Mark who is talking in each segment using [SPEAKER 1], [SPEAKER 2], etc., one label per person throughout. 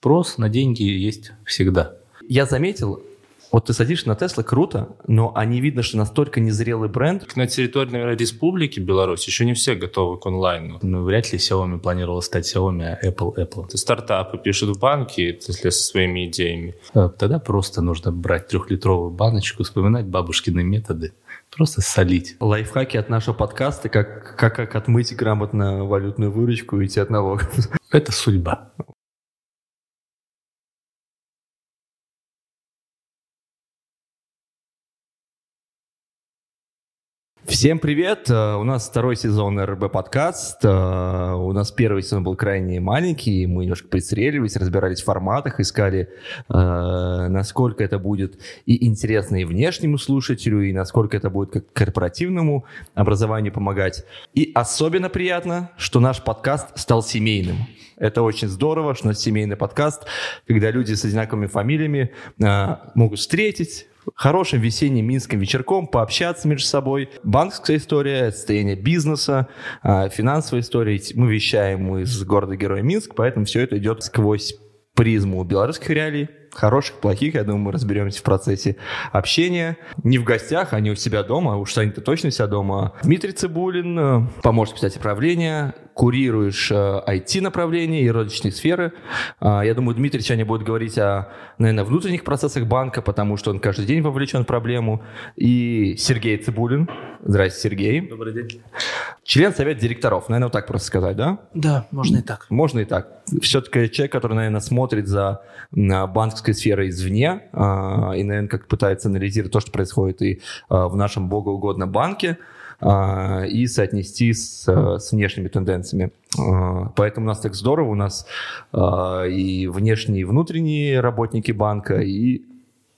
[SPEAKER 1] Спрос на деньги есть всегда.
[SPEAKER 2] Я заметил, вот ты садишься на Тесла, круто, но они видно, что настолько незрелый бренд.
[SPEAKER 1] На территории, наверное, Республики Беларусь еще не все готовы к онлайну. Ну, вряд ли Xiaomi планировал стать Xiaomi, а Apple Apple. Стартапы пишут в банки, если со своими идеями. А, тогда просто нужно брать трехлитровую баночку, вспоминать бабушкины методы, просто солить.
[SPEAKER 2] Лайфхаки от нашего подкаста, как, как, как отмыть грамотно валютную выручку и идти от налогов.
[SPEAKER 1] Это судьба.
[SPEAKER 2] Всем привет! Э, у нас второй сезон РБ подкаст. Э, у нас первый сезон был крайне маленький. Мы немножко пристреливались, разбирались в форматах, искали, э, насколько это будет и интересно и внешнему слушателю, и насколько это будет как корпоративному образованию помогать. И особенно приятно, что наш подкаст стал семейным. Это очень здорово, что у нас семейный подкаст, когда люди с одинаковыми фамилиями могут встретить, хорошим весенним минским вечерком пообщаться между собой. Банковская история, состояние бизнеса, а, финансовая история. Мы вещаем из города-героя Минск, поэтому все это идет сквозь призму белорусских реалий, хороших, плохих, я думаю, мы разберемся в процессе общения. Не в гостях, а не у себя дома, уж Саня-то точно у себя дома. Дмитрий Цибулин, э, помощник председателя правления, курируешь IT-направление э, и розничные сферы. А, я думаю, Дмитрий сегодня будет говорить о, наверное, внутренних процессах банка, потому что он каждый день вовлечен в проблему. И Сергей Цибулин. Здравствуйте, Сергей.
[SPEAKER 1] Добрый день.
[SPEAKER 2] Член совета директоров, наверное, вот так просто сказать, да?
[SPEAKER 3] Да, можно и так.
[SPEAKER 2] Можно и так. Все-таки человек, который, наверное, смотрит за банковской сферой извне а, и, наверное, как пытается анализировать то, что происходит и а, в нашем богоугодном банке, а, и соотнести с, с внешними тенденциями. Поэтому у нас так здорово, у нас и внешние, и внутренние работники банка, и,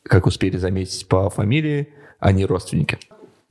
[SPEAKER 2] как успели заметить по фамилии, они родственники.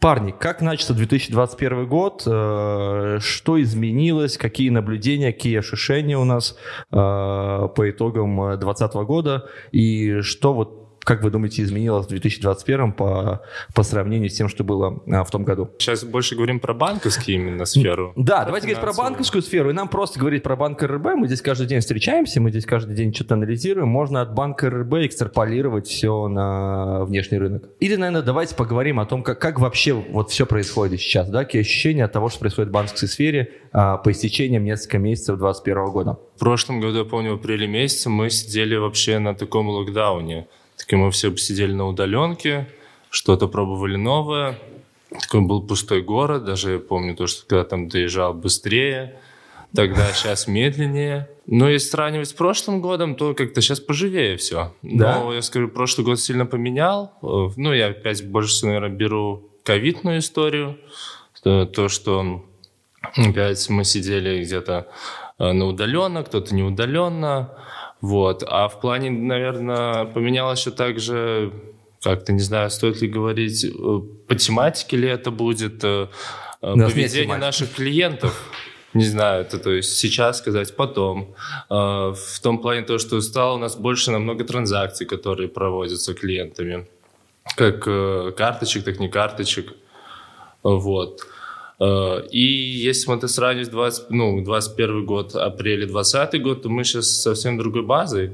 [SPEAKER 2] Парни, как начался 2021 год? Э, что изменилось? Какие наблюдения, какие ощущения у нас э, по итогам 2020 года? И что вот как вы думаете, изменилось в 2021 по, по сравнению с тем, что было а, в том году?
[SPEAKER 1] Сейчас больше говорим про банковскую именно сферу.
[SPEAKER 2] Да, давайте говорить про банковскую сферу. И нам просто говорить про банк РБ. Мы здесь каждый день встречаемся, мы здесь каждый день что-то анализируем. Можно от банка РБ экстраполировать все на внешний рынок. Или, наверное, давайте поговорим о том, как, как вообще вот все происходит сейчас. Да? Какие ощущения от того, что происходит в банковской сфере а, по истечениям несколько месяцев 2021 года?
[SPEAKER 1] В прошлом году, я помню, в апреле месяце мы сидели вообще на таком локдауне. Такие мы все сидели на удаленке, что-то пробовали новое. Такой был пустой город, даже я помню то, что когда там доезжал быстрее, тогда сейчас медленнее. Но если сравнивать с прошлым годом, то как-то сейчас поживее все. Да? Но я скажу, прошлый год сильно поменял. Ну, я опять больше всего, наверное, беру ковидную историю. То, то, что опять мы сидели где-то э, на удаленно, кто-то не удаленно. Вот. А в плане, наверное, поменялось еще также, как-то, не знаю, стоит ли говорить, э, по тематике ли это будет, э, э, да, поведение наших клиентов. Не знаю, это то есть сейчас сказать, потом. В том плане то, что стало у нас больше намного транзакций, которые проводятся клиентами. Как карточек, так не карточек. Вот. Э, и если мы это сравнивать 20, ну, 21 год, апрель 20 год, то мы сейчас совсем другой базой.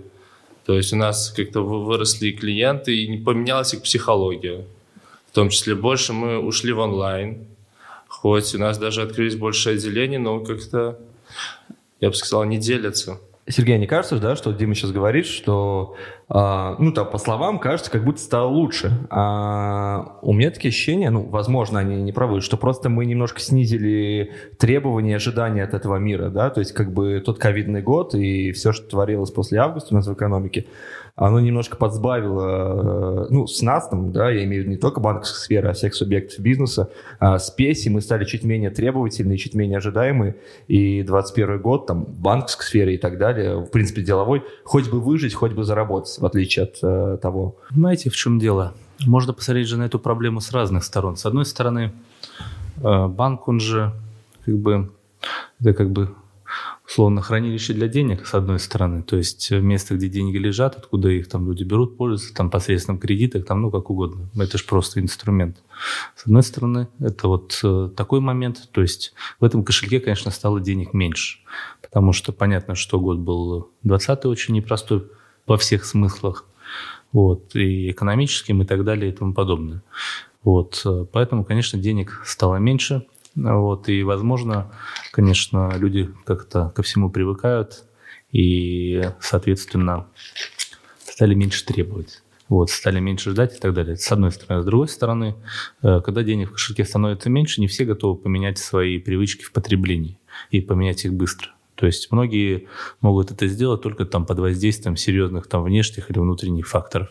[SPEAKER 1] То есть у нас как-то выросли клиенты, и не поменялась их психология. В том числе больше мы ушли в онлайн. Хоть у нас даже открылись больше отделений, но как-то, я бы сказал, не делятся.
[SPEAKER 2] Сергей, не кажется, да, что Дима сейчас говорит, что, ну, там, по словам, кажется, как будто стало лучше. А у меня такие ощущения, ну, возможно, они не правы, что просто мы немножко снизили требования, ожидания от этого мира, да, то есть как бы тот ковидный год и все, что творилось после августа у нас в экономике, оно немножко подсбавило, э, ну, с нас, там, да, я имею в виду не только банковской сферы, а всех субъектов бизнеса, а спеси мы стали чуть менее требовательные, чуть менее ожидаемые, и 21 год, там, в банковской сфере и так далее, в принципе, деловой, хоть бы выжить, хоть бы заработать, в отличие от э, того.
[SPEAKER 1] Понимаете, в чем дело? Можно посмотреть же на эту проблему с разных сторон. С одной стороны, э, банк, он же, как бы, это как бы
[SPEAKER 3] условно, хранилище для денег, с одной стороны, то есть место, где деньги лежат, откуда их там люди берут, пользуются, там посредством кредитов, там, ну, как угодно. Это же просто инструмент. С одной стороны, это вот э, такой момент, то есть в этом кошельке, конечно, стало денег меньше, потому что понятно, что год был 20 очень непростой во всех смыслах, вот, и экономическим, и так далее, и тому подобное. Вот, поэтому, конечно, денег стало меньше, вот, и, возможно, конечно, люди как-то ко всему привыкают и, соответственно, стали меньше требовать. Вот, стали меньше ждать и так далее. С одной стороны. С другой стороны, э, когда денег в кошельке становится меньше, не все готовы поменять свои привычки в потреблении и поменять их быстро. То есть многие могут это сделать только там под воздействием серьезных там внешних или внутренних факторов.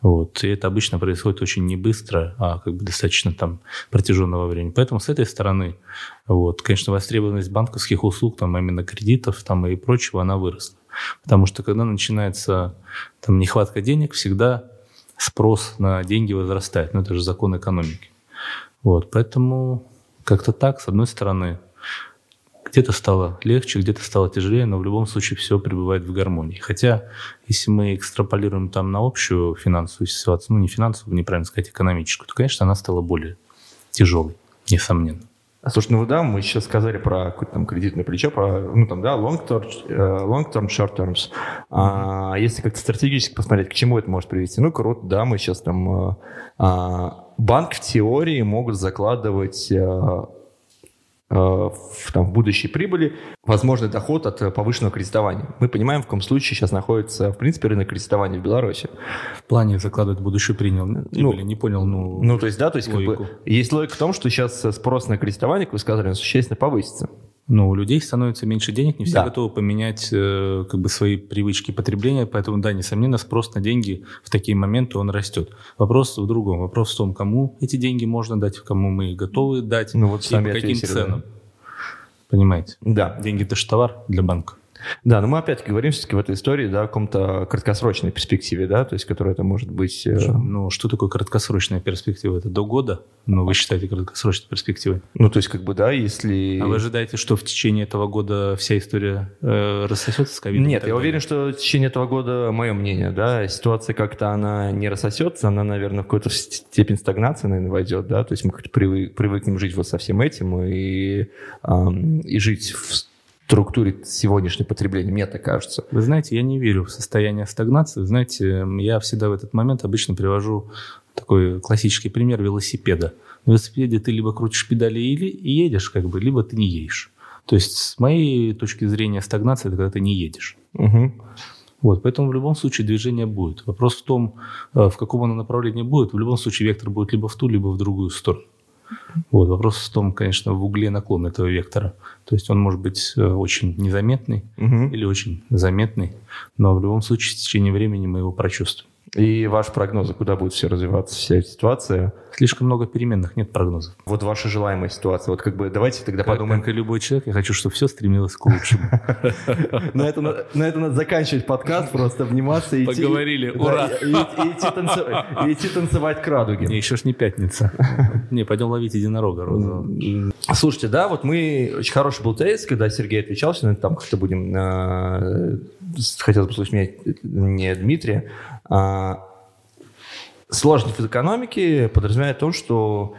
[SPEAKER 3] Вот. И это обычно происходит очень не быстро, а как бы достаточно там протяженного времени. Поэтому с этой стороны, вот, конечно, востребованность банковских услуг, там, именно кредитов там, и прочего, она выросла. Потому что когда начинается там, нехватка денег, всегда спрос на деньги возрастает. Ну, это же закон экономики. Вот, поэтому как-то так, с одной стороны, где-то стало легче, где-то стало тяжелее, но в любом случае все пребывает в гармонии. Хотя, если мы экстраполируем там на общую финансовую ситуацию, ну не финансовую, неправильно сказать, экономическую, то, конечно, она стала более тяжелой, несомненно.
[SPEAKER 2] А слушай, ну да, мы сейчас сказали про какое-то там кредитное плечо, про, ну там, да, long term, э, long term short terms. А если как-то стратегически посмотреть, к чему это может привести? Ну, круто, да, мы сейчас там... Э, а, банк в теории могут закладывать э, в, там, в будущей прибыли возможный доход от э, повышенного кредитования. Мы понимаем, в каком случае сейчас находится, в принципе, рынок кредитования в Беларуси.
[SPEAKER 3] В плане закладывать будущую принял, ну, прибыли, не понял, ну,
[SPEAKER 2] Ну, то есть, да, то есть, логику. как бы, есть логика в том, что сейчас спрос на кредитование, как вы сказали, существенно повысится.
[SPEAKER 3] Ну, у людей становится меньше денег, не все да. готовы поменять э, как бы свои привычки потребления, поэтому, да, несомненно, спрос на деньги в такие моменты он растет. Вопрос в другом. Вопрос в том, кому эти деньги можно дать, кому мы готовы дать
[SPEAKER 2] ну, вот
[SPEAKER 3] и по каким ценам. Да. Понимаете?
[SPEAKER 2] Да.
[SPEAKER 3] Деньги – это же товар для банка.
[SPEAKER 2] Да, но мы опять-таки говорим все-таки в этой истории да, о каком-то краткосрочной перспективе, да, то есть которая это может быть...
[SPEAKER 3] Э... Ну, что такое краткосрочная перспектива? Это до года? Ну, вы считаете краткосрочной перспективой?
[SPEAKER 2] Ну, то есть как бы, да, если...
[SPEAKER 3] А вы ожидаете, что в течение этого года вся история э, рассосется с ковидом?
[SPEAKER 2] Нет, я далее? уверен, что в течение этого года, мое мнение, да, ситуация как-то она не рассосется, она, наверное, в какую-то степень стагнации, наверное, войдет, да, то есть мы как-то привык, привыкнем жить вот со всем этим и, э, и жить в структуре сегодняшнего потребления, мне так кажется.
[SPEAKER 3] Вы знаете, я не верю в состояние стагнации. Знаете, я всегда в этот момент обычно привожу такой классический пример велосипеда. На велосипеде ты либо крутишь педали и едешь, как бы, либо ты не едешь. То есть, с моей точки зрения, стагнация – это когда ты не едешь.
[SPEAKER 2] Угу.
[SPEAKER 3] Вот, поэтому в любом случае движение будет. Вопрос в том, э, в каком оно направлении будет. В любом случае вектор будет либо в ту, либо в другую сторону. Вот, вопрос в том, конечно, в угле наклона этого вектора. То есть он может быть э, очень незаметный угу. или очень заметный, но в любом случае в течение времени мы его прочувствуем.
[SPEAKER 2] И ваш прогноз, куда будет все развиваться, вся эта ситуация?
[SPEAKER 3] Слишком много переменных, нет прогнозов.
[SPEAKER 2] Вот ваша желаемая ситуация. Вот как бы давайте тогда как, подумаем.
[SPEAKER 3] Как и любой человек, я хочу, чтобы все стремилось к лучшему.
[SPEAKER 2] На это надо заканчивать подкаст, просто обниматься и
[SPEAKER 3] идти. Поговорили, ура!
[SPEAKER 2] И идти танцевать к радуге.
[SPEAKER 3] Еще ж не пятница. Не, пойдем ловить единорога розового.
[SPEAKER 2] Слушайте, да, вот мы... Очень хороший был тезис, когда Сергей отвечал, сегодня там как-то будем... Э, хотелось бы слушать не Дмитрия, а, сложность в экономике подразумевает то, что,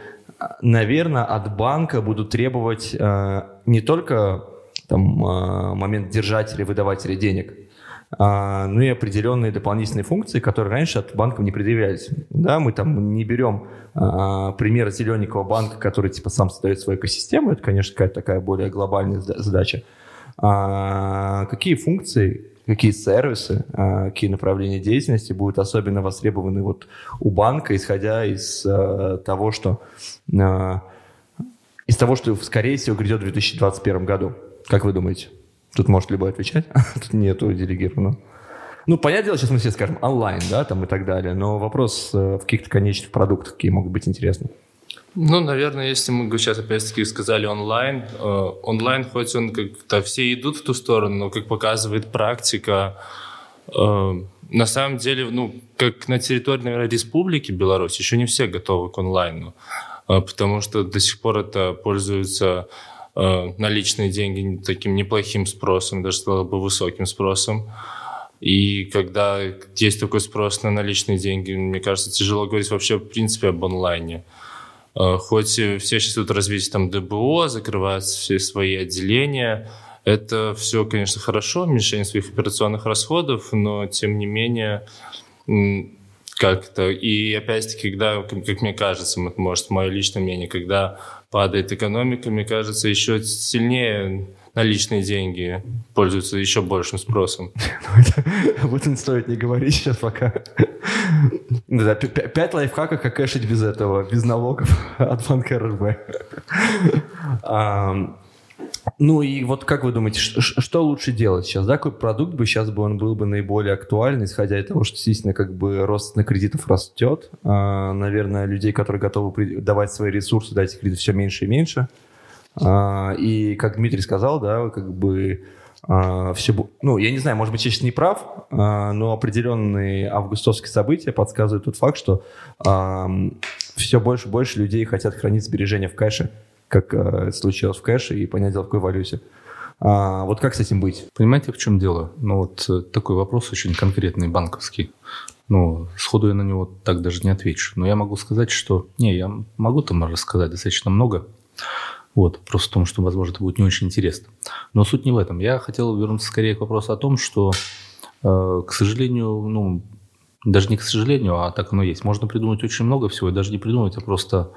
[SPEAKER 2] наверное, от банка будут требовать а, не только там, а, момент держателя, выдавателя денег, ну и определенные дополнительные функции, которые раньше от банков не предъявлялись. Да, мы там не берем а, пример зелененького банка, который типа сам создает свою экосистему, это, конечно, какая-то такая более глобальная задача. А какие функции какие сервисы, а, какие направления деятельности будут особенно востребованы вот у банка, исходя из а, того, что а, из того, что скорее всего грядет в 2021 году. Как вы думаете? Тут может любой отвечать? Тут нету делегированного. Ну, понятное дело, сейчас мы все скажем онлайн, да, там и так далее, но вопрос э, в каких-то конечных продуктах, какие могут быть интересны.
[SPEAKER 1] Ну, наверное, если мы сейчас опять-таки сказали онлайн, э, онлайн хоть он как-то все идут в ту сторону, но как показывает практика, э, на самом деле, ну, как на территории, наверное, Республики Беларусь, еще не все готовы к онлайну, э, потому что до сих пор это пользуются э, наличные деньги таким неплохим спросом, даже сказал бы высоким спросом. И когда есть такой спрос на наличные деньги, мне кажется, тяжело говорить вообще в принципе об онлайне. Хоть все сейчас идут развитие там ДБО, закрываются все свои отделения, это все, конечно, хорошо, уменьшение своих операционных расходов, но тем не менее как-то. И опять-таки, когда, как мне кажется, может, мое личное мнение, когда падает экономика, мне кажется, еще сильнее наличные деньги пользуются еще большим спросом.
[SPEAKER 2] Об этом стоит не говорить сейчас пока. Да, пять лайфхаков, как кэшить без этого, без налогов от банка РБ. Ну и вот как вы думаете, что, лучше делать сейчас? Да, какой продукт бы сейчас бы он был бы наиболее актуальный, исходя из того, что действительно как бы рост на кредитов растет. А, наверное, людей, которые готовы давать свои ресурсы, дать эти кредиты все меньше и меньше. А, и как Дмитрий сказал, да, как бы а, все, ну, я не знаю, может быть, я сейчас не прав, а, но определенные августовские события подсказывают тот факт, что все больше и больше людей хотят хранить сбережения в кэше как случилось в кэше, и понять, в какой валюте. А, вот как с этим быть?
[SPEAKER 3] Понимаете, в чем дело? Ну вот э, такой вопрос очень конкретный, банковский. Ну, сходу я на него так даже не отвечу. Но я могу сказать, что... Не, я могу там рассказать достаточно много. Вот, просто в том, что, возможно, это будет не очень интересно. Но суть не в этом. Я хотел вернуться скорее к вопросу о том, что, э, к сожалению, ну, даже не к сожалению, а так оно есть. Можно придумать очень много всего, и даже не придумать, а просто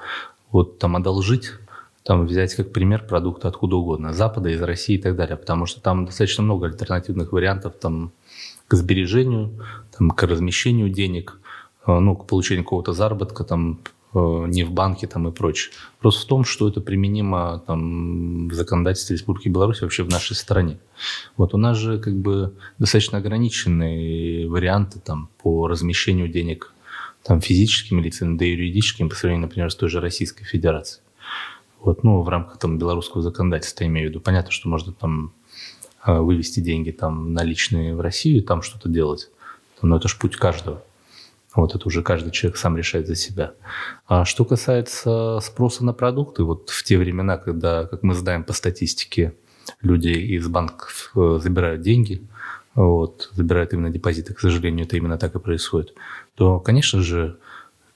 [SPEAKER 3] вот там одолжить там взять как пример продукты откуда угодно, Запада, из России и так далее, потому что там достаточно много альтернативных вариантов там, к сбережению, там, к размещению денег, э, ну, к получению какого-то заработка, там, не в банке там и прочее. Просто в том, что это применимо там, в законодательстве Республики Беларусь вообще в нашей стране. Вот у нас же как бы достаточно ограниченные варианты там, по размещению денег там, физическим лицам, да и юридическим по сравнению, например, с той же Российской Федерацией. Вот, ну, в рамках там белорусского законодательства, имею в виду. Понятно, что можно там а, вывести деньги там наличные в Россию, там что-то делать. Но это же путь каждого. Вот это уже каждый человек сам решает за себя. А что касается спроса на продукты, вот в те времена, когда, как мы знаем по статистике, люди из банков э, забирают деньги, вот, забирают именно депозиты, к сожалению, это именно так и происходит, то, конечно же,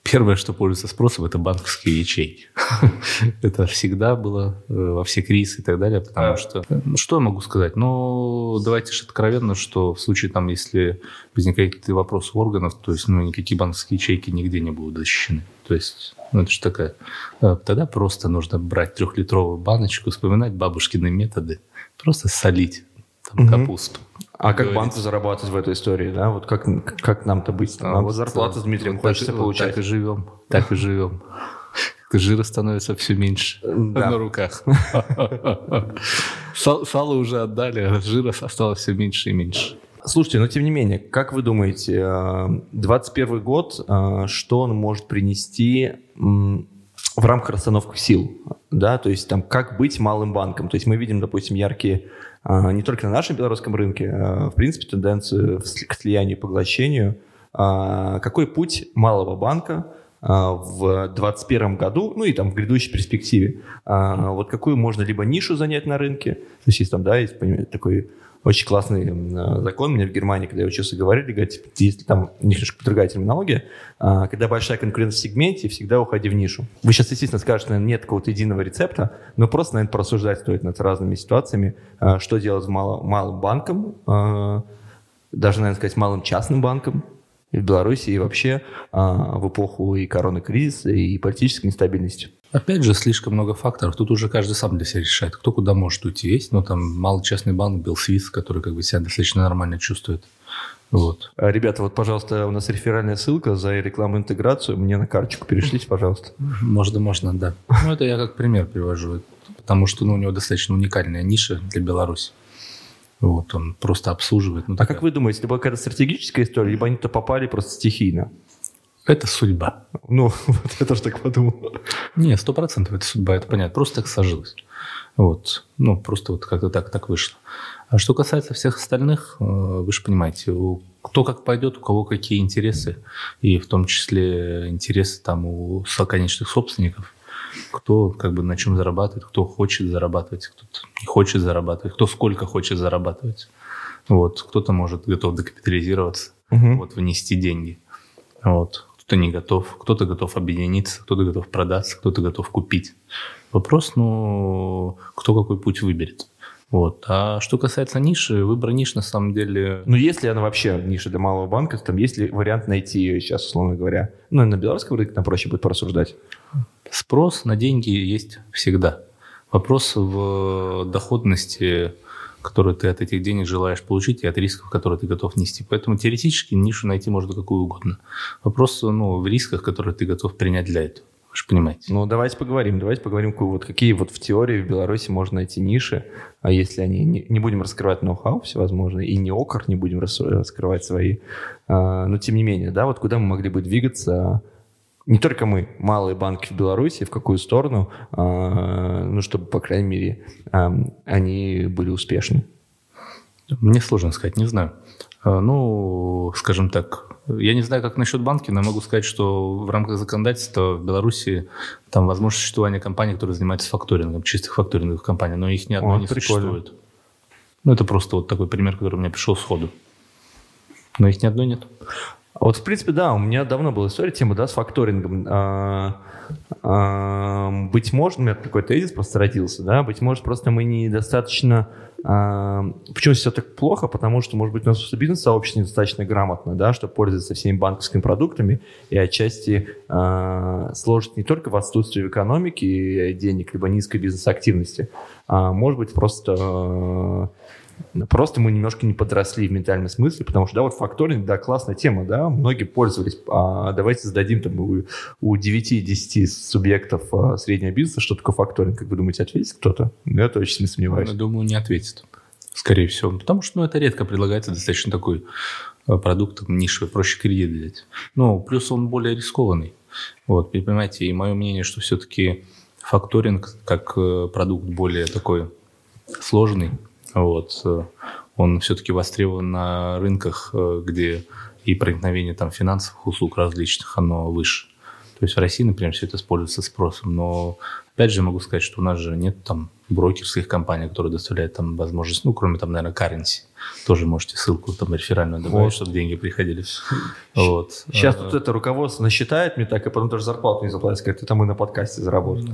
[SPEAKER 3] Первое, что пользуется спросом, это банковские ячейки. Это всегда было э, во все кризисы и так далее, потому что... Ну, что я могу сказать? Ну, давайте же откровенно, что в случае, там, если возникают какие-то вопросы у органов, то есть, ну, никакие банковские ячейки нигде не будут защищены. То есть, ну, это же такая... Э, тогда просто нужно брать трехлитровую баночку, вспоминать бабушкины методы, просто солить там, капусту.
[SPEAKER 2] А как банку зарабатывать в этой истории, да? Вот как, как нам-то быть? А, нам вот зарплату с Дмитрием вот хочется так, получать.
[SPEAKER 3] Вот так и живем, так и живем. Жира становится все меньше да. на руках. Сало уже отдали, а жира осталось все меньше и меньше.
[SPEAKER 2] Слушайте, но тем не менее, как вы думаете, 21 э, год, э, что он может принести в рамках расстановки сил? Да, то есть там как быть малым банком? То есть мы видим, допустим, яркие а, не только на нашем белорусском рынке, а, в принципе, тенденцию к слиянию и поглощению. А, какой путь малого банка в 2021 году, ну и там в грядущей перспективе. Вот какую можно либо нишу занять на рынке, то есть есть там, да, есть такой очень классный э, закон. Мне в Германии, когда я учился, говорили, говорят, если там немножко другая терминология, а, когда большая конкуренция в сегменте, всегда уходи в нишу. Вы сейчас, естественно, скажете, наверное, нет какого-то единого рецепта, но просто, наверное, порассуждать стоит над разными ситуациями, а, что делать мало, малым банком, а, даже, наверное, сказать, малым частным банком, в Беларуси и вообще в эпоху и коронакризиса, и политической нестабильности.
[SPEAKER 3] Опять же, слишком много факторов. Тут уже каждый сам для себя решает, кто куда может уйти. Есть, но там малый частный банк, Белсвиз, который как бы себя достаточно нормально чувствует. Вот.
[SPEAKER 2] А, ребята, вот, пожалуйста, у нас реферальная ссылка за рекламу интеграцию. Мне на карточку перешлите, пожалуйста.
[SPEAKER 3] Можно, можно, да. Ну, это я как пример привожу. Потому что ну, у него достаточно уникальная ниша для Беларуси. Вот, он просто обслуживает. Ну,
[SPEAKER 2] а такая... как вы думаете, это была какая-то стратегическая история, либо они-то попали просто стихийно?
[SPEAKER 3] Это судьба.
[SPEAKER 2] Ну, вот я тоже так подумал.
[SPEAKER 3] Не, сто процентов это судьба, это понятно. Просто так сложилось. Вот. Ну, просто вот как-то так, так вышло. А что касается всех остальных, э, вы же понимаете, кто как пойдет, у кого какие интересы, и в том числе интересы там у конечных собственников. кто как бы на чем зарабатывает, кто хочет зарабатывать, кто не хочет зарабатывать, кто сколько хочет зарабатывать. Вот, кто-то может готов докапитализироваться, угу. вот, внести деньги. Вот, кто-то не готов, кто-то готов объединиться, кто-то готов продаться, кто-то готов купить. Вопрос, ну, кто какой путь выберет. Вот. А что касается ниши, выбор ниш на самом деле...
[SPEAKER 2] Ну, если она вообще ниша для малого банка, там есть ли вариант найти ее сейчас, условно говоря? Ну, на белорусском рынке нам проще будет порассуждать.
[SPEAKER 3] Спрос на деньги есть всегда. Вопрос в доходности, которую ты от этих денег желаешь получить, и от рисков, которые ты готов нести. Поэтому теоретически нишу найти можно какую угодно. Вопрос ну, в рисках, которые ты готов принять для этого. Вы же понимаете.
[SPEAKER 2] Ну, давайте поговорим. Давайте поговорим, вот какие вот в теории в Беларуси можно найти ниши, а если они... Не, не будем раскрывать ноу-хау всевозможные, и не окор не будем раскрывать свои. А, но тем не менее, да, вот куда мы могли бы двигаться не только мы, малые банки в Беларуси, в какую сторону, а, ну, чтобы, по крайней мере, а, они были успешны?
[SPEAKER 3] Мне сложно сказать, не знаю. А, ну, скажем так, я не знаю, как насчет банки, но могу сказать, что в рамках законодательства в Беларуси там возможно существование компаний, которые занимаются факторингом, чистых факторинговых компаний, но их ни одной О, не прикольно. существует. Ну, это просто вот такой пример, который у меня пришел сходу. Но их ни одной нет.
[SPEAKER 2] А вот, в принципе, да, у меня давно была история, тема, да, с факторингом. А, а, быть может, у меня такой тезис просто родился, да, быть может, просто мы недостаточно Почему все так плохо? Потому что, может быть, у нас бизнес-сообщество недостаточно грамотно, да, чтобы пользоваться всеми банковскими продуктами, и отчасти э, сложность не только в отсутствии экономики денег, либо низкой бизнес-активности, а может быть просто Просто мы немножко не подросли в ментальном смысле, потому что, да, вот факторинг, да, классная тема, да, многие пользовались. А давайте зададим там у, у 9-10 субъектов а, среднего бизнеса, что такое факторинг, как вы думаете, ответит кто-то? Я точно не сомневаюсь.
[SPEAKER 3] Я думаю, не ответит, скорее всего. Потому что, ну, это редко предлагается достаточно такой а, продукт нишевый, проще кредит взять. Ну, плюс он более рискованный. Вот, понимаете, и мое мнение, что все-таки факторинг как э, продукт более такой сложный, вот. Э, он все-таки востребован на рынках, э, где и проникновение там финансовых услуг различных, оно выше. То есть в России, например, все это используется спросом. Но опять же могу сказать, что у нас же нет там брокерских компаний, которые доставляют там возможность, ну, кроме там, наверное, currency. Тоже можете ссылку там реферальную добавить, вот. чтобы деньги приходили.
[SPEAKER 2] Вот. Сейчас тут это руководство насчитает мне так, и потом тоже зарплату не заплатит, как ты там и на подкасте заработал.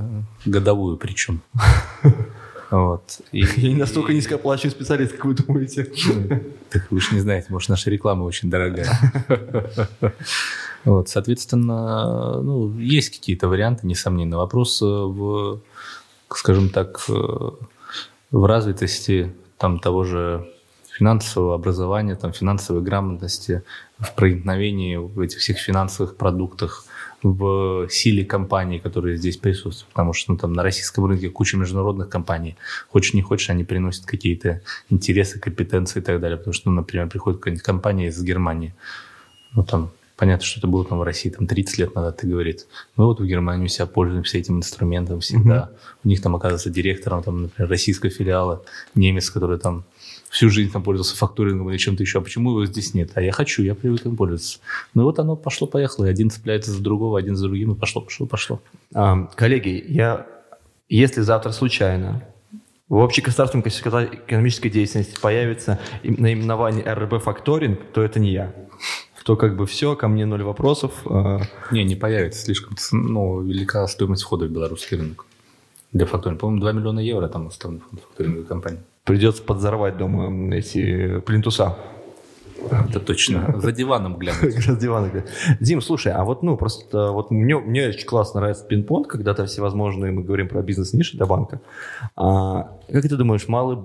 [SPEAKER 3] Годовую причем.
[SPEAKER 2] Вот. И, Я не настолько низкооплачиваемый специалист, как вы думаете.
[SPEAKER 3] Так вы же не знаете, может, наша реклама очень дорогая. Вот, соответственно, ну, есть какие-то варианты, несомненно. Вопрос в, скажем так, в развитости там того же финансового образования, там, финансовой грамотности, в проникновении в этих всех финансовых продуктах, в силе компаний, которые здесь присутствуют, потому что ну, там на российском рынке куча международных компаний, хочешь не хочешь, они приносят какие-то интересы, компетенции и так далее, потому что, ну, например, приходит какая-нибудь компания из Германии, ну, там, понятно, что это было там в России там 30 лет назад, и говорит, мы вот в Германии себя пользуемся этим инструментом всегда, mm-hmm. у них там оказывается директором, там, например, российского филиала, немец, который там всю жизнь там пользовался фактурингом или чем-то еще, а почему его здесь нет? А я хочу, я привык им пользоваться. Ну вот оно пошло-поехало, и один цепляется за другого, один за другим, и пошло-пошло-пошло.
[SPEAKER 2] А, коллеги, я, если завтра случайно в общегосударственной экономической деятельности появится наименование РБ факторинг, то это не я то как бы все, ко мне ноль вопросов. А
[SPEAKER 3] не, не появится, слишком ну, велика стоимость входа в белорусский рынок для факторинга. По-моему, 2 миллиона евро там уставный фонд факторинговой компании.
[SPEAKER 2] Придется подзорвать дома эти плинтуса.
[SPEAKER 3] Это точно. За диваном глянуть.
[SPEAKER 2] За диваном глянуть. Дим, слушай, а вот, ну, просто вот мне, мне очень классно нравится пинг-понг, когда то всевозможные, мы говорим про бизнес-ниши для банка. А, как ты думаешь, малый,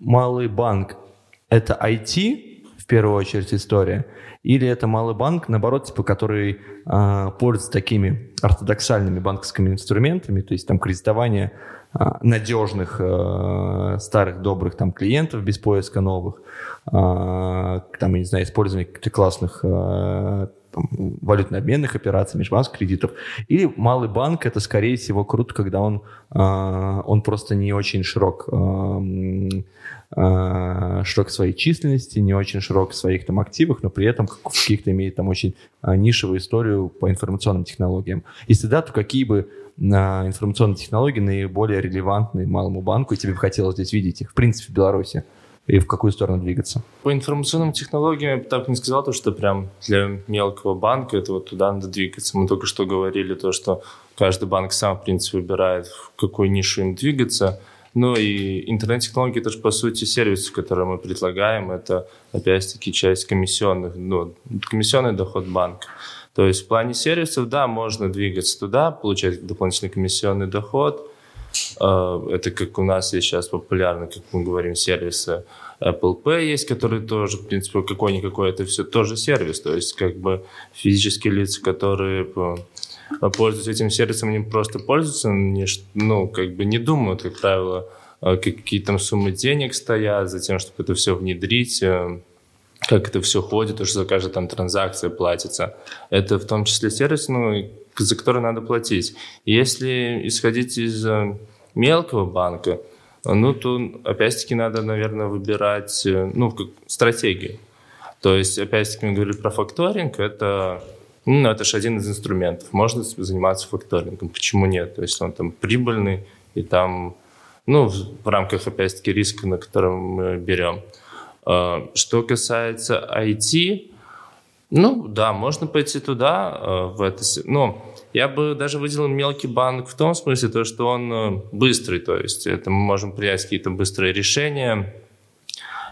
[SPEAKER 2] малый банк – это IT, в первую очередь, история? Или это малый банк, наоборот, типа, который а, пользуется такими ортодоксальными банковскими инструментами, то есть там кредитование – а, надежных э, старых добрых там клиентов без поиска новых, а, там, я не знаю, использование каких-то классных э, валютно-обменных операций, межбанковских кредитов. Или малый банк, это, скорее всего, круто, когда он, а, он просто не очень широк э, широк в своей численности, не очень широк в своих там активах, но при этом каких-то имеет там очень э, нишевую историю по информационным технологиям. Если да, то какие бы на информационные технологии наиболее релевантны малому банку, и тебе бы хотелось здесь видеть их, в принципе, в Беларуси? и в какую сторону двигаться?
[SPEAKER 1] По информационным технологиям я бы так не сказал, то, что прям для мелкого банка это вот туда надо двигаться. Мы только что говорили то, что каждый банк сам, в принципе, выбирает, в какую нишу им двигаться. Ну и интернет-технологии, это же, по сути, сервисы, которые мы предлагаем, это, опять-таки, часть комиссионных, ну, комиссионный доход банка. То есть в плане сервисов, да, можно двигаться туда, получать дополнительный комиссионный доход. А, это как у нас есть сейчас популярны, как мы говорим, сервисы Apple Pay есть, которые тоже, в принципе, какой-никакой, это все тоже сервис. То есть как бы физические лица, которые пользуются этим сервисом, они просто пользуются, не, ну, как бы не думают, как правило, а, какие там суммы денег стоят, за тем, чтобы это все внедрить, э, как это все ходит, уж за каждую там транзакция платится. Это в том числе сервис, ну, за который надо платить. Если исходить из э, мелкого банка, ну, то опять-таки надо, наверное, выбирать, э, ну, стратегию. То есть, опять-таки, мы говорили про факторинг, это, ну, это же один из инструментов. Можно заниматься факторингом, почему нет? То есть он там прибыльный, и там, ну, в рамках, опять-таки, риска, на котором мы берем. А, что касается IT, ну, да, можно пойти туда, а, в это, но я бы даже выделил мелкий банк в том смысле, то, что он э, быстрый, то есть это мы можем принять какие-то быстрые решения,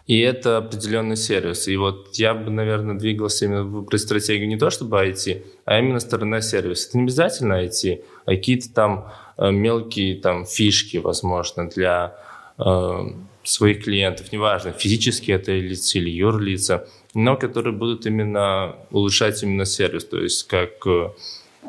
[SPEAKER 1] и это определенный сервис. И вот я бы, наверное, двигался именно выбрать стратегию не то чтобы IT, а именно сторона сервиса. Это не обязательно IT, а какие-то там э, мелкие там фишки, возможно, для э, своих клиентов, неважно, физические это лица или юрлица, но которые будут именно улучшать именно сервис, то есть как э,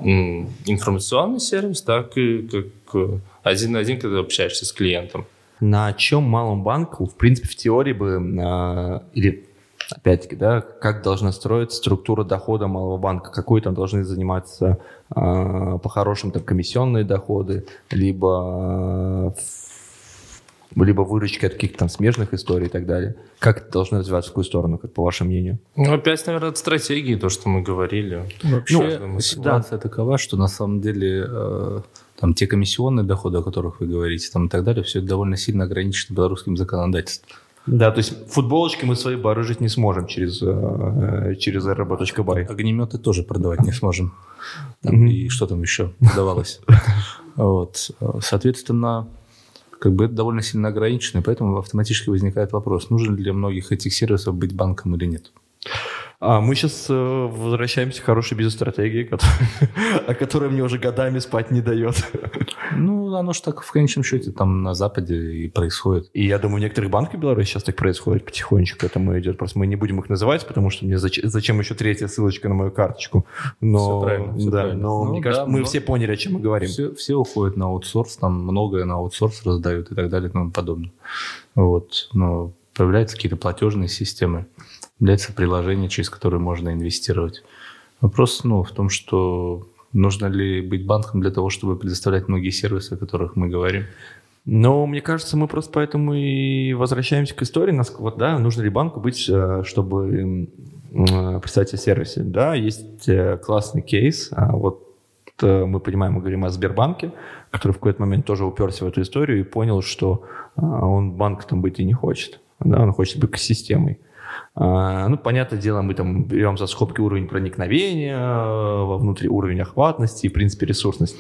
[SPEAKER 1] информационный сервис, так и как э, один на один, когда общаешься с клиентом.
[SPEAKER 2] На чем малому банку, в принципе, в теории бы, э, или опять-таки, да, как должна строиться структура дохода малого банка, какой там должны заниматься э, по-хорошему там комиссионные доходы, либо э, либо выручки от каких-то там смежных историй и так далее. Как это должно развиваться, в какую сторону, как по вашему мнению?
[SPEAKER 1] Ну, опять, наверное, от стратегии, то, что мы говорили.
[SPEAKER 3] Вообще, ну, ситуация да. такова, что на самом деле э, там те комиссионные доходы, о которых вы говорите, там и так далее, все это довольно сильно ограничено белорусским законодательством.
[SPEAKER 2] Да, то есть футболочки мы свои барыжить не сможем через, э, через rb.by.
[SPEAKER 3] Огнеметы тоже продавать не сможем. Там, И что там еще продавалось. Вот. Соответственно, как бы это довольно сильно ограничено, и поэтому автоматически возникает вопрос, нужен ли для многих этих сервисов быть банком или нет.
[SPEAKER 2] А мы сейчас э, возвращаемся к хорошей бизнес-стратегии, о которой мне уже годами спать не дает.
[SPEAKER 3] Ну, оно же так в конечном счете там на Западе и происходит.
[SPEAKER 2] И я думаю, в некоторых банках Беларуси сейчас так происходит потихонечку к этому идет. Просто мы не будем их называть, потому что мне зачем, зачем еще третья ссылочка на мою карточку. Но,
[SPEAKER 3] все правильно, все
[SPEAKER 2] да,
[SPEAKER 3] правильно.
[SPEAKER 2] но
[SPEAKER 3] ну,
[SPEAKER 2] мне кажется,
[SPEAKER 3] да,
[SPEAKER 2] мы
[SPEAKER 3] но...
[SPEAKER 2] все поняли, о чем мы говорим.
[SPEAKER 3] Все, все уходят на аутсорс, там многое на аутсорс раздают и так далее и тому подобное. Вот. Но появляются какие-то платежные системы является приложение, через которое можно инвестировать. Вопрос ну, в том, что нужно ли быть банком для того, чтобы предоставлять многие сервисы, о которых мы говорим.
[SPEAKER 2] Но мне кажется, мы просто поэтому и возвращаемся к истории. Вот, да, нужно ли банку быть, э, чтобы э, представить о сервисе. Да, есть э, классный кейс. А вот мы понимаем, мы говорим о Сбербанке, который в какой-то момент тоже уперся в эту историю и понял, что он банком быть и не хочет. Да, он хочет быть системой. А, ну, понятное дело, мы там берем за скобки уровень проникновения, э, во внутри уровень охватности и, в принципе, ресурсность.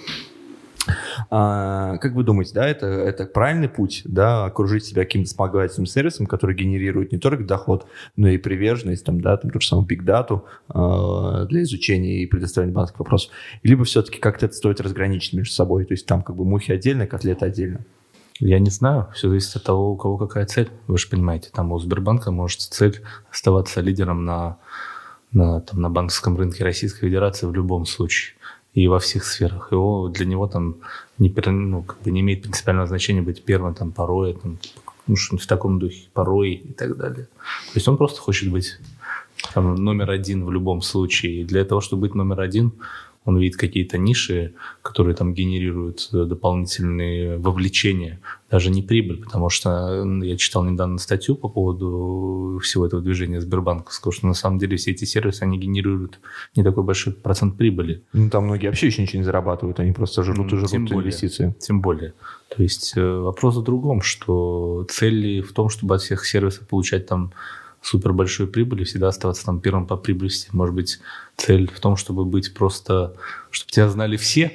[SPEAKER 2] А, как вы думаете, да, это, это правильный путь, да, окружить себя каким-то вспомогательным сервисом, который генерирует не только доход, но и приверженность, там, да, там, ту же самую Big Data э, для изучения и предоставления банковских вопросов, либо все-таки как-то это стоит разграничить между собой, то есть там как бы мухи отдельно, котлеты отдельно.
[SPEAKER 3] Я не знаю, все зависит от того, у кого какая цель. Вы же понимаете, там у Сбербанка может цель оставаться лидером на, на, там, на банковском рынке Российской Федерации в любом случае и во всех сферах. Его, для него там не, ну, как бы не имеет принципиального значения быть первым там, порой, там, ну, в таком духе, порой и так далее. То есть он просто хочет быть там, номер один в любом случае. И для того, чтобы быть номер один, он видит какие-то ниши, которые там генерируют э, дополнительные вовлечения, даже не прибыль, потому что я читал недавно статью по поводу всего этого движения Сбербанковского, что на самом деле все эти сервисы, они генерируют не такой большой процент прибыли.
[SPEAKER 2] Ну, там многие вообще еще ничего не зарабатывают, они просто жрут и жрут
[SPEAKER 3] тем более,
[SPEAKER 2] инвестиции.
[SPEAKER 3] Тем более. То есть э, вопрос в другом, что цель в том, чтобы от всех сервисов получать там супер большой прибыли, всегда оставаться там первым по прибыли. Может быть, цель в том, чтобы быть просто, чтобы тебя знали все,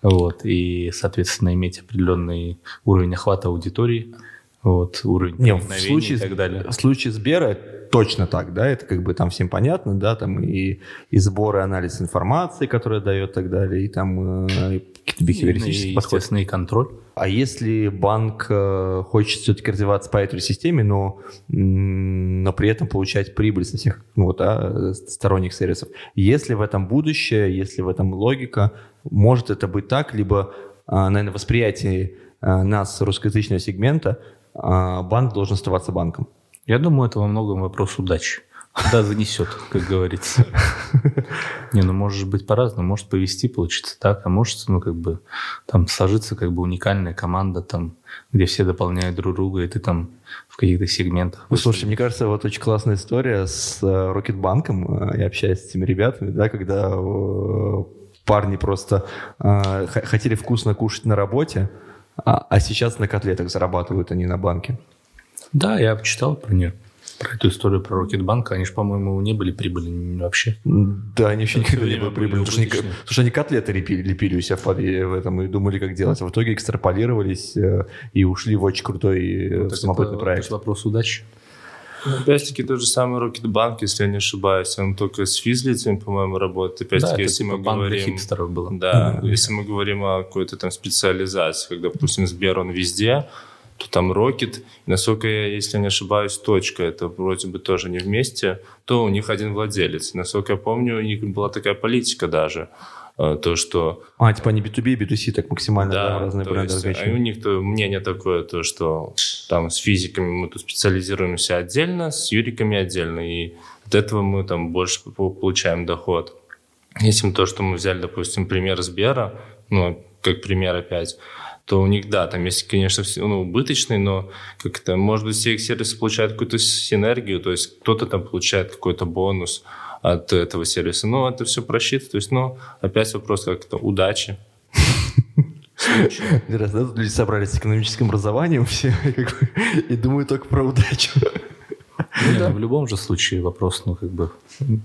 [SPEAKER 3] вот, и, соответственно, иметь определенный уровень охвата аудитории, вот, уровень
[SPEAKER 2] Не, в случае,
[SPEAKER 3] и так далее.
[SPEAKER 2] В случае Сбера точно так, да, это как бы там всем понятно, да, там и, и сбор и анализ информации, которая дает и так далее, и там э, какие-то бихевиористические
[SPEAKER 3] и,
[SPEAKER 2] подходы.
[SPEAKER 3] Естественно, и контроль.
[SPEAKER 2] А если банк э, хочет все-таки развиваться по этой системе, но, но при этом получать прибыль со всех ну, вот, да, сторонних сервисов, если в этом будущее, если в этом логика, может это быть так, либо, а, наверное, восприятие нас, русскоязычного сегмента, банк должен оставаться банком.
[SPEAKER 3] Я думаю, это во многом вопрос удачи. Куда занесет, как говорится. Не, ну может быть по-разному. Может повести, получится так, а может, ну как бы там сложиться как бы уникальная команда, там, где все дополняют друг друга, и ты там в каких-то сегментах.
[SPEAKER 2] Ну, слушай, мне кажется, вот очень классная история с Рокетбанком. Я общаюсь с этими ребятами, да, когда э, парни просто э, хотели вкусно кушать на работе, а, а сейчас на котлетах зарабатывают они на банке.
[SPEAKER 3] Да, я читал про нее. Про эту историю про Рокетбанк, они же, по-моему, не были прибыльны вообще.
[SPEAKER 2] Да, они вообще никогда не были прибыльны. Потому, что они, потому что они котлеты лепили, лепили у себя в, в этом и думали, как делать. А в итоге экстраполировались э, и ушли в очень крутой ну, самобытный проект.
[SPEAKER 3] Это вопрос удачи.
[SPEAKER 1] Ну, опять-таки тот же самый Рокетбанк, если я не ошибаюсь, он только с физлицами, по-моему, работает. Опять-таки,
[SPEAKER 3] да,
[SPEAKER 1] если
[SPEAKER 3] типа
[SPEAKER 1] мы говорим...
[SPEAKER 3] хипстеров было.
[SPEAKER 1] Да, mm-hmm. если мы говорим о какой-то там специализации, когда, допустим, Сбер, он везде, то там Рокет, насколько я, если не ошибаюсь, точка, это вроде бы тоже не вместе, то у них один владелец. Насколько я помню, у них была такая политика даже, э, то, что...
[SPEAKER 2] А, типа они B2B и B2C так максимально,
[SPEAKER 1] да,
[SPEAKER 2] да разные бренды
[SPEAKER 1] есть, А у них то мнение такое, то, что там с физиками мы тут специализируемся отдельно, с юриками отдельно, и от этого мы там больше получаем доход. Если то, что мы взяли, допустим, пример Сбера, ну, как пример опять, то у них, да, там есть, конечно, ну, убыточный, но как это, может быть, все их сервисы получают какую-то синергию, то есть кто-то там получает какой-то бонус от этого сервиса. Но это все просчитано, то есть, ну, опять вопрос как-то удачи.
[SPEAKER 2] Раз, да, люди собрались с экономическим образованием все и думают только про удачу.
[SPEAKER 3] Ну, да. В любом же случае вопрос, ну, как бы,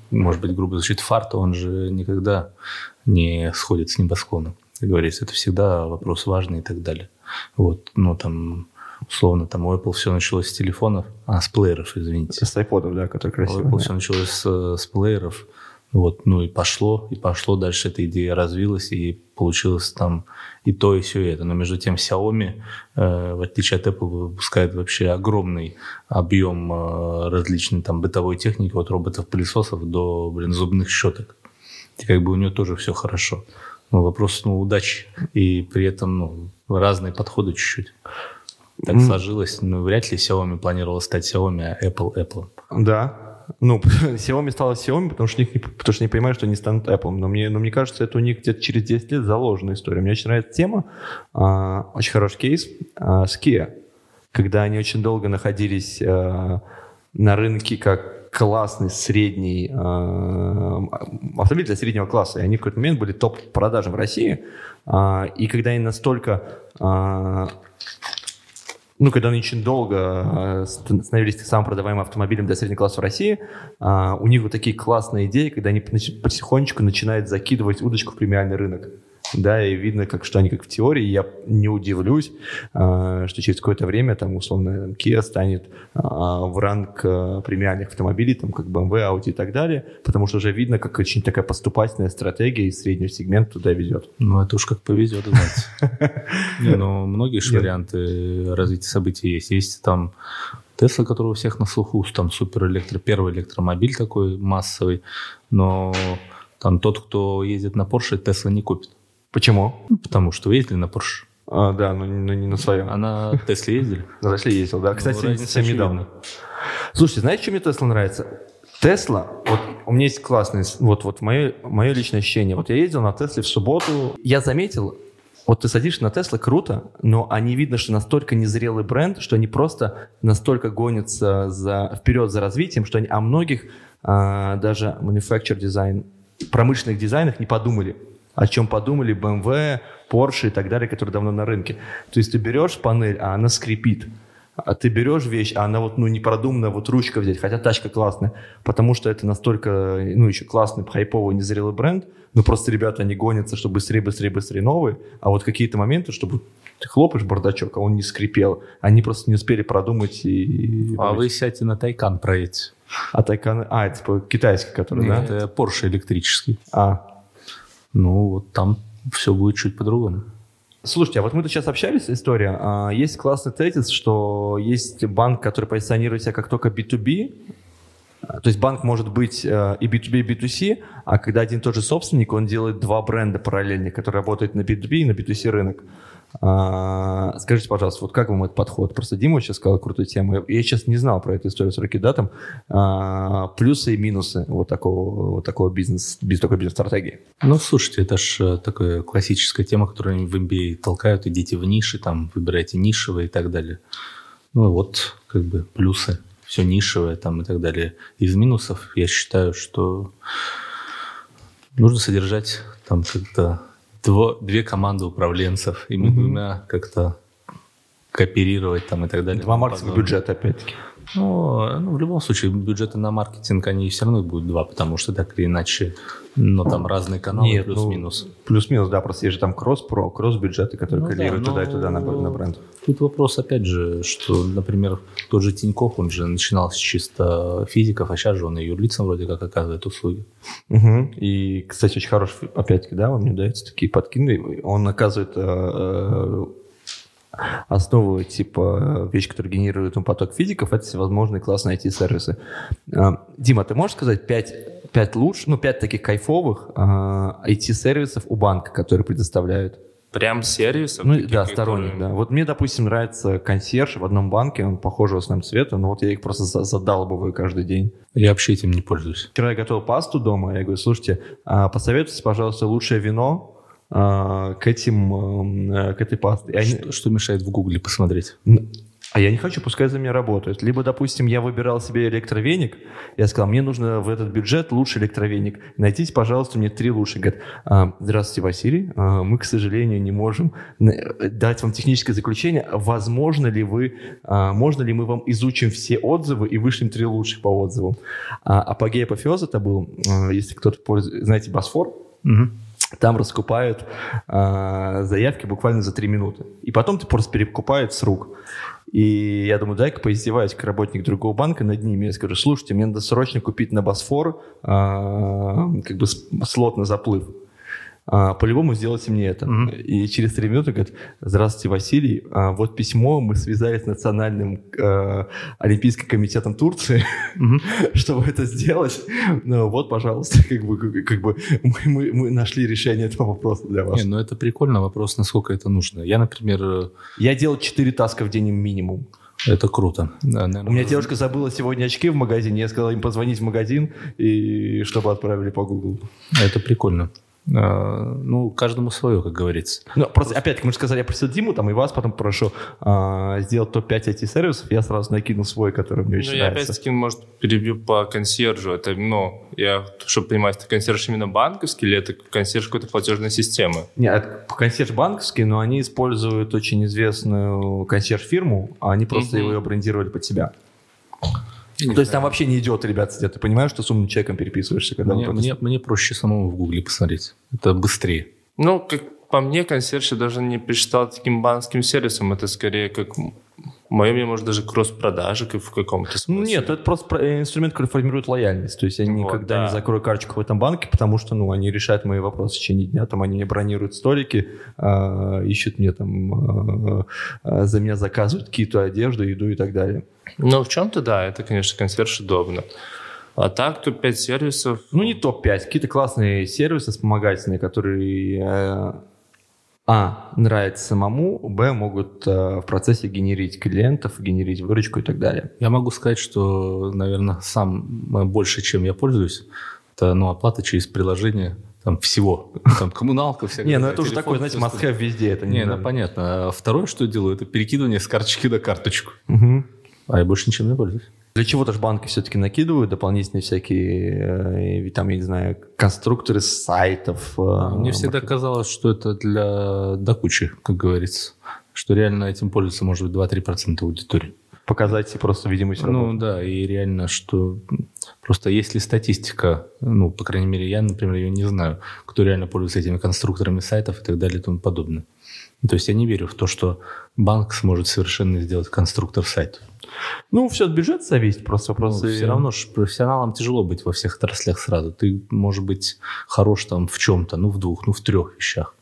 [SPEAKER 3] может быть, грубо звучит, фарта, он же никогда не сходит с небосклона как говорится, это всегда вопрос важный и так далее. Вот, ну, там, условно, там у Apple все началось с телефонов, а, с плееров, извините.
[SPEAKER 2] С iPod, да, который красивый.
[SPEAKER 3] У Apple
[SPEAKER 2] да.
[SPEAKER 3] все началось с, с плееров, вот, ну и пошло, и пошло, дальше эта идея развилась, и получилось там и то, и все это. Но между тем Xiaomi, э, в отличие от Apple, выпускает вообще огромный объем э, различной там бытовой техники, от роботов-пылесосов до, блин, зубных щеток. И как бы у нее тоже все хорошо ну, вопрос ну, удачи. И при этом ну, разные подходы чуть-чуть. Так mm. сложилось. Ну, вряд ли Xiaomi планировала стать Xiaomi, а Apple Apple.
[SPEAKER 2] Да. Ну, Xiaomi стала Xiaomi, потому что, них, потому что не понимают, что они станут Apple. Но мне, но мне кажется, это у них где-то через 10 лет заложенная история. Мне очень нравится тема. А, очень хороший кейс а, с Kia. Когда они очень долго находились а, на рынке как классный средний э, автомобиль для среднего класса. И они в какой-то момент были топ продажи в России. Э, и когда они настолько... Э, ну, когда они очень долго становились самым продаваемым автомобилем для среднего класса в России, у них вот такие классные идеи, когда они потихонечку начинают закидывать удочку в премиальный рынок да, и видно, как, что они как в теории, я не удивлюсь, э, что через какое-то время, там, условно, там, Kia станет э, в ранг э, премиальных автомобилей, там, как BMW, Audi и так далее, потому что уже видно, как очень такая поступательная стратегия и средний сегмент туда ведет.
[SPEAKER 3] Ну, это уж как повезет, знаете. Не, ну, многие же варианты развития событий есть. Есть там Тесла, который у всех на слуху, там супер электро, первый электромобиль такой массовый, но там тот, кто ездит на Porsche, Тесла не купит.
[SPEAKER 2] Почему?
[SPEAKER 3] Потому что вы ездили на Porsche.
[SPEAKER 2] А, да, но, но не на своем.
[SPEAKER 3] А на Тесле ездили?
[SPEAKER 2] На Тесле ездил, да. Кстати, ну, совсем недавно. Слушайте, знаете, что мне Тесла нравится? Тесла, вот у меня есть классное, вот, вот мое, мое личное ощущение. Вот я ездил на Тесле в субботу, я заметил, вот ты садишься на Тесла, круто, но они видно, что настолько незрелый бренд, что они просто настолько гонятся за, вперед за развитием, что они о многих а, даже manufacturer дизайн, промышленных дизайнах не подумали. О чем подумали BMW, Porsche и так далее, которые давно на рынке. То есть ты берешь панель, а она скрипит. А ты берешь вещь, а она вот, ну, не продумана, вот ручка взять, хотя тачка классная, потому что это настолько, ну, еще классный, хайповый, незрелый бренд, ну, просто ребята, они гонятся, чтобы быстрее, быстрее, быстрее новые, а вот какие-то моменты, чтобы ты хлопаешь бардачок, а он не скрипел, они просто не успели продумать и...
[SPEAKER 3] А вы сядьте на Тайкан проедете.
[SPEAKER 2] А Тайкан, а, это типа китайский, который,
[SPEAKER 3] Нет,
[SPEAKER 2] да?
[SPEAKER 3] Это Porsche электрический.
[SPEAKER 2] А,
[SPEAKER 3] Ну, вот там все будет чуть по-другому.
[SPEAKER 2] Слушайте, а вот мы тут сейчас общались, история. А, Есть классный тезис, что есть банк, который позиционирует себя как только B2B, А, то есть банк может быть э, и B2B, и B2C, а когда один и тот же собственник, он делает два бренда параллельных, которые работают на B2B и на B2C рынок. А, Скажите, пожалуйста, вот как вам этот подход? Просто Дима сейчас сказал крутую тему. Я, сейчас не знал про эту историю с Рокидатом. А, Плюсы и минусы вот такого, вот такого бизнес, без такой бизнес-стратегии.
[SPEAKER 3] Ну, слушайте, это же такая классическая тема, которую в MBA толкают. Идите в ниши, там, выбирайте нишевые и так далее. Ну, вот, как бы, плюсы. Все нишевое там и так далее. Из минусов я считаю, что нужно содержать там как-то дво- две команды управленцев и мы двумя как-то кооперировать там и так далее.
[SPEAKER 2] Два маркетинга
[SPEAKER 3] Подобное.
[SPEAKER 2] бюджета, опять-таки.
[SPEAKER 3] Ну, ну, в любом случае, бюджеты на маркетинг, они все равно будут два, потому что так или иначе, но там разные каналы
[SPEAKER 2] Нет, ну,
[SPEAKER 3] плюс-минус.
[SPEAKER 2] Плюс-минус, да, просто есть же там кросс-про, кросс-бюджеты, которые
[SPEAKER 3] Ну да,
[SPEAKER 2] коррелируют туда и
[SPEAKER 3] но-
[SPEAKER 2] туда на, на бренд.
[SPEAKER 3] Тут вопрос, опять же, что, например, тот же Тинькофф, он же начинал с чисто физиков, а сейчас же он и юрлицам вроде как оказывает услуги.
[SPEAKER 2] Мгм. И, кстати, очень хороший, опять-таки, да, вам не дается такие подкины. Он оказывает э, э, основу, типа, вещь, которая генерирует ему поток физиков, это всевозможные классные IT-сервисы. А, Дима, ты можешь сказать пять, пять лучших, ну, пять таких кайфовых а, IT-сервисов у банка, которые предоставляют?
[SPEAKER 1] Прям сервисов?
[SPEAKER 2] Ну,
[SPEAKER 1] таких,
[SPEAKER 2] да,
[SPEAKER 1] которые-
[SPEAKER 2] сторонник, да. Вот мне, допустим, нравится консьерж в одном банке, он похожего с нами цвета, но вот я их просто за- задалбываю каждый день.
[SPEAKER 3] Я вообще этим не пользуюсь.
[SPEAKER 2] Вчера я готовил пасту дома, я говорю, слушайте, а, посоветуйте, пожалуйста, лучшее вино а, к этим, э, к этой пасте. Они-
[SPEAKER 3] Что, что мешает в Гугле посмотреть?
[SPEAKER 2] А я не хочу, пускай за меня работают. Либо, допустим, я выбирал себе электровеник, я сказал, мне нужно в этот бюджет лучший электровеник. Найдите, пожалуйста, мне три лучших. Говорят, «А, здравствуйте, Василий, А, мы, к сожалению, не можем э, дать вам техническое заключение. Возможно ли вы, а, можно ли мы вам изучим все отзывы и вышлем три лучших по отзывам? А апогей апофеоз это был, если кто-то пользуется, знаете, Босфор, там раскупают а, заявки буквально за три минуты. И потом ты просто перекупают с рук. И я думаю, дай-ка поиздеваюсь как работник другого банка над ними. Я скажу, слушайте, мне надо срочно купить на Босфор а, как бы слот на заплыв. А, по-любому сделайте мне это.
[SPEAKER 3] Мгм.
[SPEAKER 2] И через три минуты говорят, здравствуйте, Василий, а, вот письмо, мы связались с Национальным э, Олимпийским комитетом Турции, чтобы это сделать. Ну, вот, пожалуйста, как бы, как- бы мы, мы- мы нашли решение этого вопроса для вас.
[SPEAKER 3] Не, ну это прикольно, вопрос, насколько это нужно. Я, например, э,
[SPEAKER 2] Я делал 4 таска в день минимум.
[SPEAKER 3] это круто. Да, наверное,
[SPEAKER 2] У меня девушка забыла сегодня очки в магазине, я сказал им позвонить в магазин, и чтобы отправили по Google.
[SPEAKER 3] Это прикольно. А, Ну, каждому свое, как говорится.
[SPEAKER 2] Ну, просто, опять-таки, мы же сказали, я просил Диму, там, и вас потом прошу а, сделать топ-5 IT-сервисов, я сразу накинул свой, который мне
[SPEAKER 1] Ну,
[SPEAKER 2] очень
[SPEAKER 1] я опять-таки, может, перебью по консьержу. Это, ну, я, чтобы понимать, это консьерж именно банковский или это консьерж какой-то платежной системы?
[SPEAKER 2] Нет, это консьерж банковский, но они используют очень известную консьерж-фирму, а они просто
[SPEAKER 1] Мгм.
[SPEAKER 2] его брендировали под себя. То есть там вообще не идет, ребята сидят. Ты понимаешь, что с умным человеком переписываешься, когда
[SPEAKER 3] Мне,
[SPEAKER 2] он
[SPEAKER 3] мне, мне проще самому в Гугле посмотреть. Это быстрее.
[SPEAKER 1] Ну, как по мне, консьерж даже не посчитал таким банковским сервисом. Это скорее как, мое мнение, может, даже кросс-продажи в каком-то смысле.
[SPEAKER 2] Ну нет, это просто про- инструмент, который формирует лояльность. То есть я
[SPEAKER 1] Вот,
[SPEAKER 2] никогда
[SPEAKER 1] да.
[SPEAKER 2] не закрою карточку в этом банке, потому что ну, они решают мои вопросы в течение дня. Там они мне бронируют столики, а, ищут мне там, а, а, за меня заказывают какие-то одежду, еду и так далее.
[SPEAKER 1] Ну, в чем-то, да, это, конечно, консьерж удобно. А так, то 5 сервисов.
[SPEAKER 2] Ну не топ-5, какие-то классные сервисы вспомогательные, которые... а, нравится самому, б, могут э, в процессе генерить клиентов, генерить выручку и так далее.
[SPEAKER 3] Я могу сказать, что, наверное, сам э, больше, чем я пользуюсь, это ну, оплата через приложение там всего, там коммуналка вся.
[SPEAKER 2] Не, ну это уже такое, знаете, must have везде. Это
[SPEAKER 3] не, ну понятно. А второе, что делаю, это перекидывание с карточки на карточку. А я больше ничем не пользуюсь.
[SPEAKER 2] Для чего-то же банки все-таки накидывают дополнительные всякие, э, там, я не знаю, конструкторы сайтов.
[SPEAKER 3] Э, мне всегда казалось, что это для докучи, как говорится. Что реально этим пользуется, может быть, 2-3% аудитории.
[SPEAKER 2] Показать просто видимость
[SPEAKER 3] работы. Ну да, и реально, что просто есть ли статистика, ну, по крайней мере, я, например, ее не знаю, кто реально пользуется этими конструкторами сайтов и так далее и тому подобное. То есть я не верю в то, что банк сможет совершенно сделать конструктор сайта.
[SPEAKER 2] Ну, все от бюджета зависит, просто вопрос.
[SPEAKER 3] Ну, все равно же профессионалам тяжело быть во всех отраслях сразу. Ты, может быть, хорош там в чем-то, ну, в двух, ну, в трех вещах,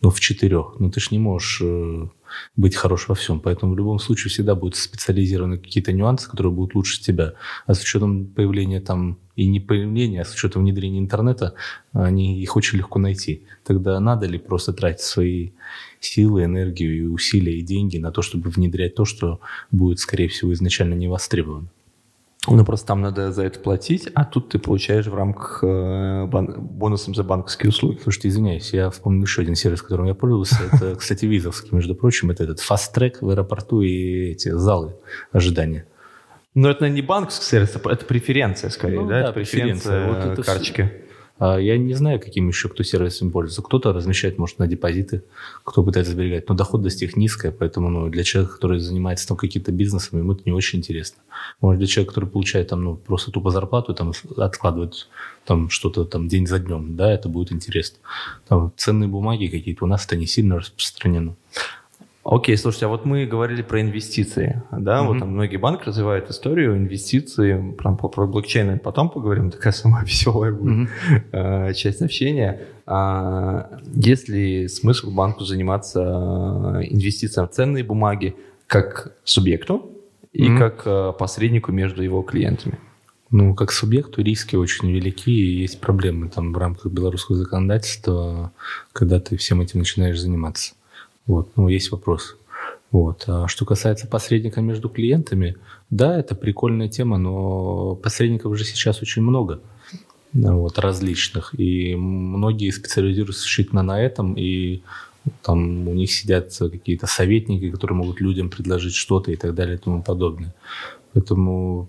[SPEAKER 3] ну, в четырех. Но ты же не можешь э, быть хорош во всем. Поэтому в любом случае всегда будут специализированы какие-то нюансы, которые будут лучше тебя. А с учетом появления там и не появления, а с учетом внедрения интернета, они, их очень легко найти. Тогда надо ли просто тратить свои силы, энергию и усилия и деньги на то, чтобы внедрять то, что будет, скорее всего, изначально не востребовано?
[SPEAKER 2] Ну, просто там надо за это платить, а тут ты получаешь в рамках э, бон- бонусом за банковские услуги.
[SPEAKER 3] Слушайте, извиняюсь, я вспомнил еще один сервис, которым я пользовался. Это, кстати, визовский, между прочим. Это этот фаст-трек в аэропорту и эти залы ожидания.
[SPEAKER 2] Но это не банковский сервис, это преференция скорее, ну, да? да? Это преференция, преференция вот это карточки. Все
[SPEAKER 3] я не знаю, каким еще кто сервисом пользуется. Кто-то размещает, может, на депозиты, кто пытается сберегать. Но доходность их низкая, поэтому ну, для человека, который занимается там каким-то бизнесом, ему это не очень интересно. Может, для человека, который получает там, ну, просто тупо зарплату, там, откладывает там что-то там день за днем, да, это будет интересно. Там ценные бумаги какие-то у нас это не сильно распространено.
[SPEAKER 2] Окей, слушайте, а вот мы говорили про инвестиции, да, mm-hmm. вот там многие банки развивают историю инвестиций, прям про, про блокчейн потом поговорим, такая самая веселая будет mm-hmm. часть общения. А, есть ли смысл банку заниматься э, инвестициями в ценные бумаги как субъекту и mm-hmm. как э, посреднику между его клиентами?
[SPEAKER 3] Ну, как субъекту риски очень велики, и есть проблемы там в рамках белорусского законодательства, когда ты всем этим начинаешь заниматься. Вот, ну, есть вопрос. Вот. А что касается посредника между клиентами, да, это прикольная тема, но посредников уже сейчас очень много вот, различных, и многие специализируются исключительно на этом, и там у них сидят какие-то советники, которые могут людям предложить что-то и так далее и тому подобное. Поэтому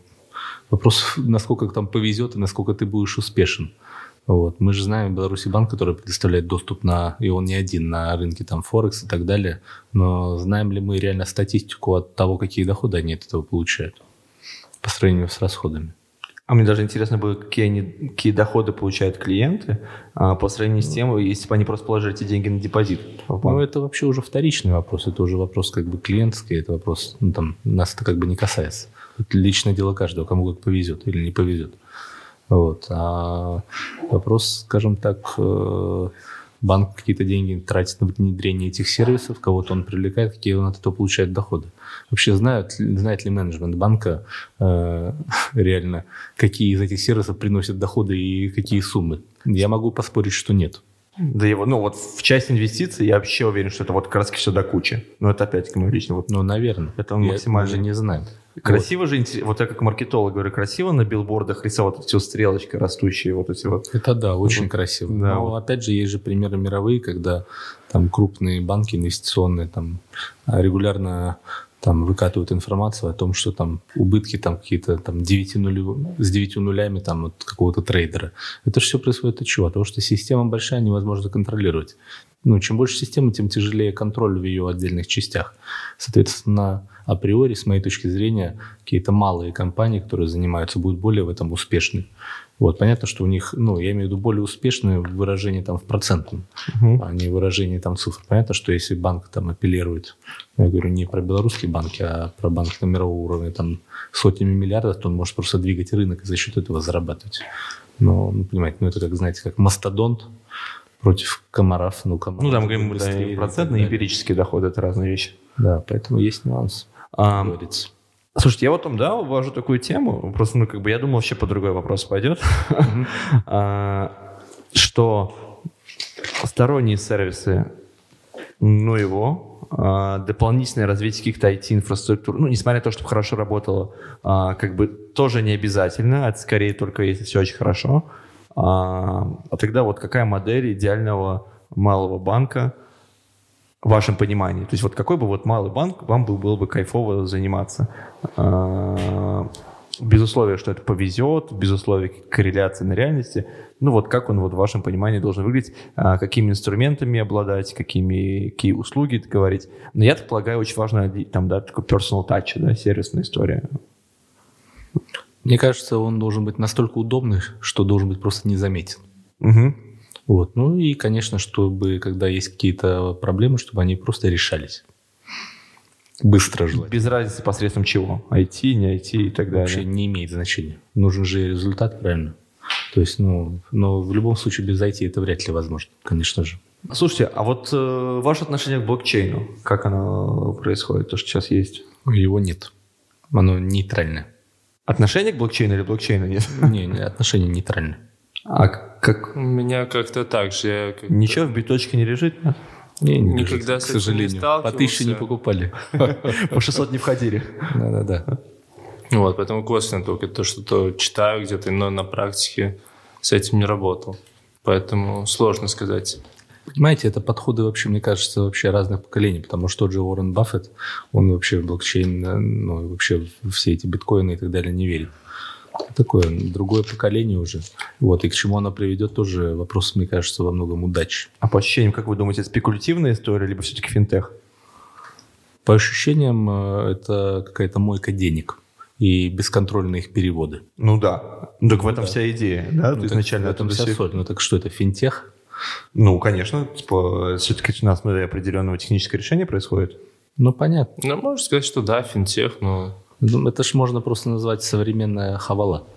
[SPEAKER 3] вопрос, насколько там повезет и насколько ты будешь успешен. Вот. Мы же знаем Беларуси банк, который предоставляет доступ на, и он не один, на рынке там Форекс и так далее. Но знаем ли мы реально статистику от того, какие доходы они от этого получают по сравнению с расходами?
[SPEAKER 2] А мне даже интересно было, какие, они, какие доходы получают клиенты а, по сравнению с тем, если бы они просто положили эти деньги на депозит.
[SPEAKER 3] Ну, это вообще уже вторичный вопрос. Это уже вопрос как бы клиентский. Это вопрос, ну, там, нас это как бы не касается. Это личное дело каждого, кому как повезет или не повезет. Вот. А вопрос, скажем так, э, банк какие-то деньги тратит на внедрение этих сервисов, кого-то он привлекает, какие он от этого получает доходы. Вообще знают, знает ли менеджмент банка э, реально, какие из этих сервисов приносят доходы и какие суммы? Я могу поспорить, что нет.
[SPEAKER 2] Да его, ну вот в часть инвестиций я вообще уверен, что это вот раз все до кучи. Но это опять-таки мой личный вот.
[SPEAKER 3] Ну, наверное.
[SPEAKER 2] Это он
[SPEAKER 3] я
[SPEAKER 2] максимально.
[SPEAKER 3] даже не знаю.
[SPEAKER 2] Красиво вот. же, вот я как маркетолог говорю, красиво на билбордах рисовать все стрелочкой растущие вот эти вот.
[SPEAKER 3] Это да, очень вот. красиво. Да. Но опять же есть же примеры мировые, когда там крупные банки инвестиционные там регулярно там выкатывают информацию о том, что там убытки там какие-то там 9 нулю, с 9 нулями там от какого-то трейдера. Это же все происходит от чего? От того, что система большая, невозможно контролировать. Ну, чем больше системы, тем тяжелее контроль в ее отдельных частях. Соответственно, априори, с моей точки зрения, какие-то малые компании, которые занимаются, будут более в этом успешны. Вот, понятно, что у них, ну, я имею в виду более успешное выражение там в процентном, uh-huh. а не выражение там цифр. Понятно, что если банк там апеллирует, ну, я говорю не про белорусские банки, а про банки на мирового уровня, там сотнями миллиардов, то он может просто двигать рынок и за счет этого зарабатывать. Но, ну, понимаете, ну, это как, знаете, как мастодонт против комаров.
[SPEAKER 2] Ну, комаров ну там, говорим, да, процентные эмпирические доходы – это разные вещи.
[SPEAKER 3] Да, поэтому есть нюанс, а,
[SPEAKER 2] говорится. Слушайте, я вот там, да, ввожу такую тему, просто, ну, как бы, я думал, вообще по другой вопрос пойдет, а, что сторонние сервисы Ну его. А, дополнительное развитие каких-то IT-инфраструктур. Ну, несмотря на то, чтобы хорошо работало, а, как бы тоже не обязательно. Это скорее только если все очень хорошо. А тогда вот какая модель идеального малого банка в вашем понимании? То есть вот какой бы вот малый банк вам был, было бы кайфово заниматься? А, без условия, что это повезет, без условия корреляции на реальности. Ну вот как он вот в вашем понимании должен выглядеть, а, какими инструментами обладать, какими, какие услуги говорить. Но я так полагаю, очень важно там, да, такой personal touch, да, сервисная история.
[SPEAKER 3] Мне кажется, он должен быть настолько удобный, что должен быть просто незаметен.
[SPEAKER 2] Угу.
[SPEAKER 3] Вот. Ну и, конечно, чтобы, когда есть какие-то проблемы, чтобы они просто решались. Быстро желательно.
[SPEAKER 2] Без разницы посредством чего? IT, не IT и так далее.
[SPEAKER 3] Вообще не имеет значения. Нужен же результат, правильно? То есть, ну, но в любом случае без IT это вряд ли возможно, конечно же.
[SPEAKER 2] Слушайте, а вот э, ваше отношение к блокчейну, как оно происходит, то, что сейчас есть?
[SPEAKER 3] Его нет. Оно нейтральное.
[SPEAKER 2] Отношение к блокчейну или блокчейна нет?
[SPEAKER 3] Не, не отношение нейтральное.
[SPEAKER 2] А как?
[SPEAKER 1] У меня как-то так же. Я как
[SPEAKER 2] Ничего в биточке не лежит? Нет?
[SPEAKER 3] Не, не
[SPEAKER 1] Никогда
[SPEAKER 3] лежит,
[SPEAKER 1] с
[SPEAKER 3] к
[SPEAKER 1] этим не
[SPEAKER 3] сожалению. По тысяче не покупали.
[SPEAKER 2] По 600 не входили.
[SPEAKER 3] Да-да-да.
[SPEAKER 1] Вот, поэтому косвенно только то, что то читаю где-то, но на практике с этим не работал. Поэтому сложно сказать.
[SPEAKER 3] Понимаете, это подходы вообще, мне кажется, вообще разных поколений, потому что тот же Уоррен Баффет, он вообще в блокчейн, э, ну, вообще все эти биткоины и так далее не верит. Такое другое поколение уже. Вот, и к чему оно приведет, тоже вопрос, мне кажется, во многом удачи.
[SPEAKER 2] А по ощущениям, как вы думаете, это спекулятивная история, либо все-таки финтех?
[SPEAKER 3] По ощущениям, э, это какая-то мойка денег и бесконтрольные их переводы.
[SPEAKER 2] Ну да. Ну, так в этом
[SPEAKER 3] да.
[SPEAKER 2] вся идея, да?
[SPEAKER 3] Ну, так
[SPEAKER 2] изначально
[SPEAKER 3] в этом вся
[SPEAKER 2] все-
[SPEAKER 3] соль. Ну так что это, финтех?
[SPEAKER 2] Ну, конечно, типа, все-таки на основе определенного технического решения происходит.
[SPEAKER 3] Ну, понятно.
[SPEAKER 1] Ну, можно сказать, что да, финтех, но
[SPEAKER 3] Ну, Это ж можно просто назвать современная хавала.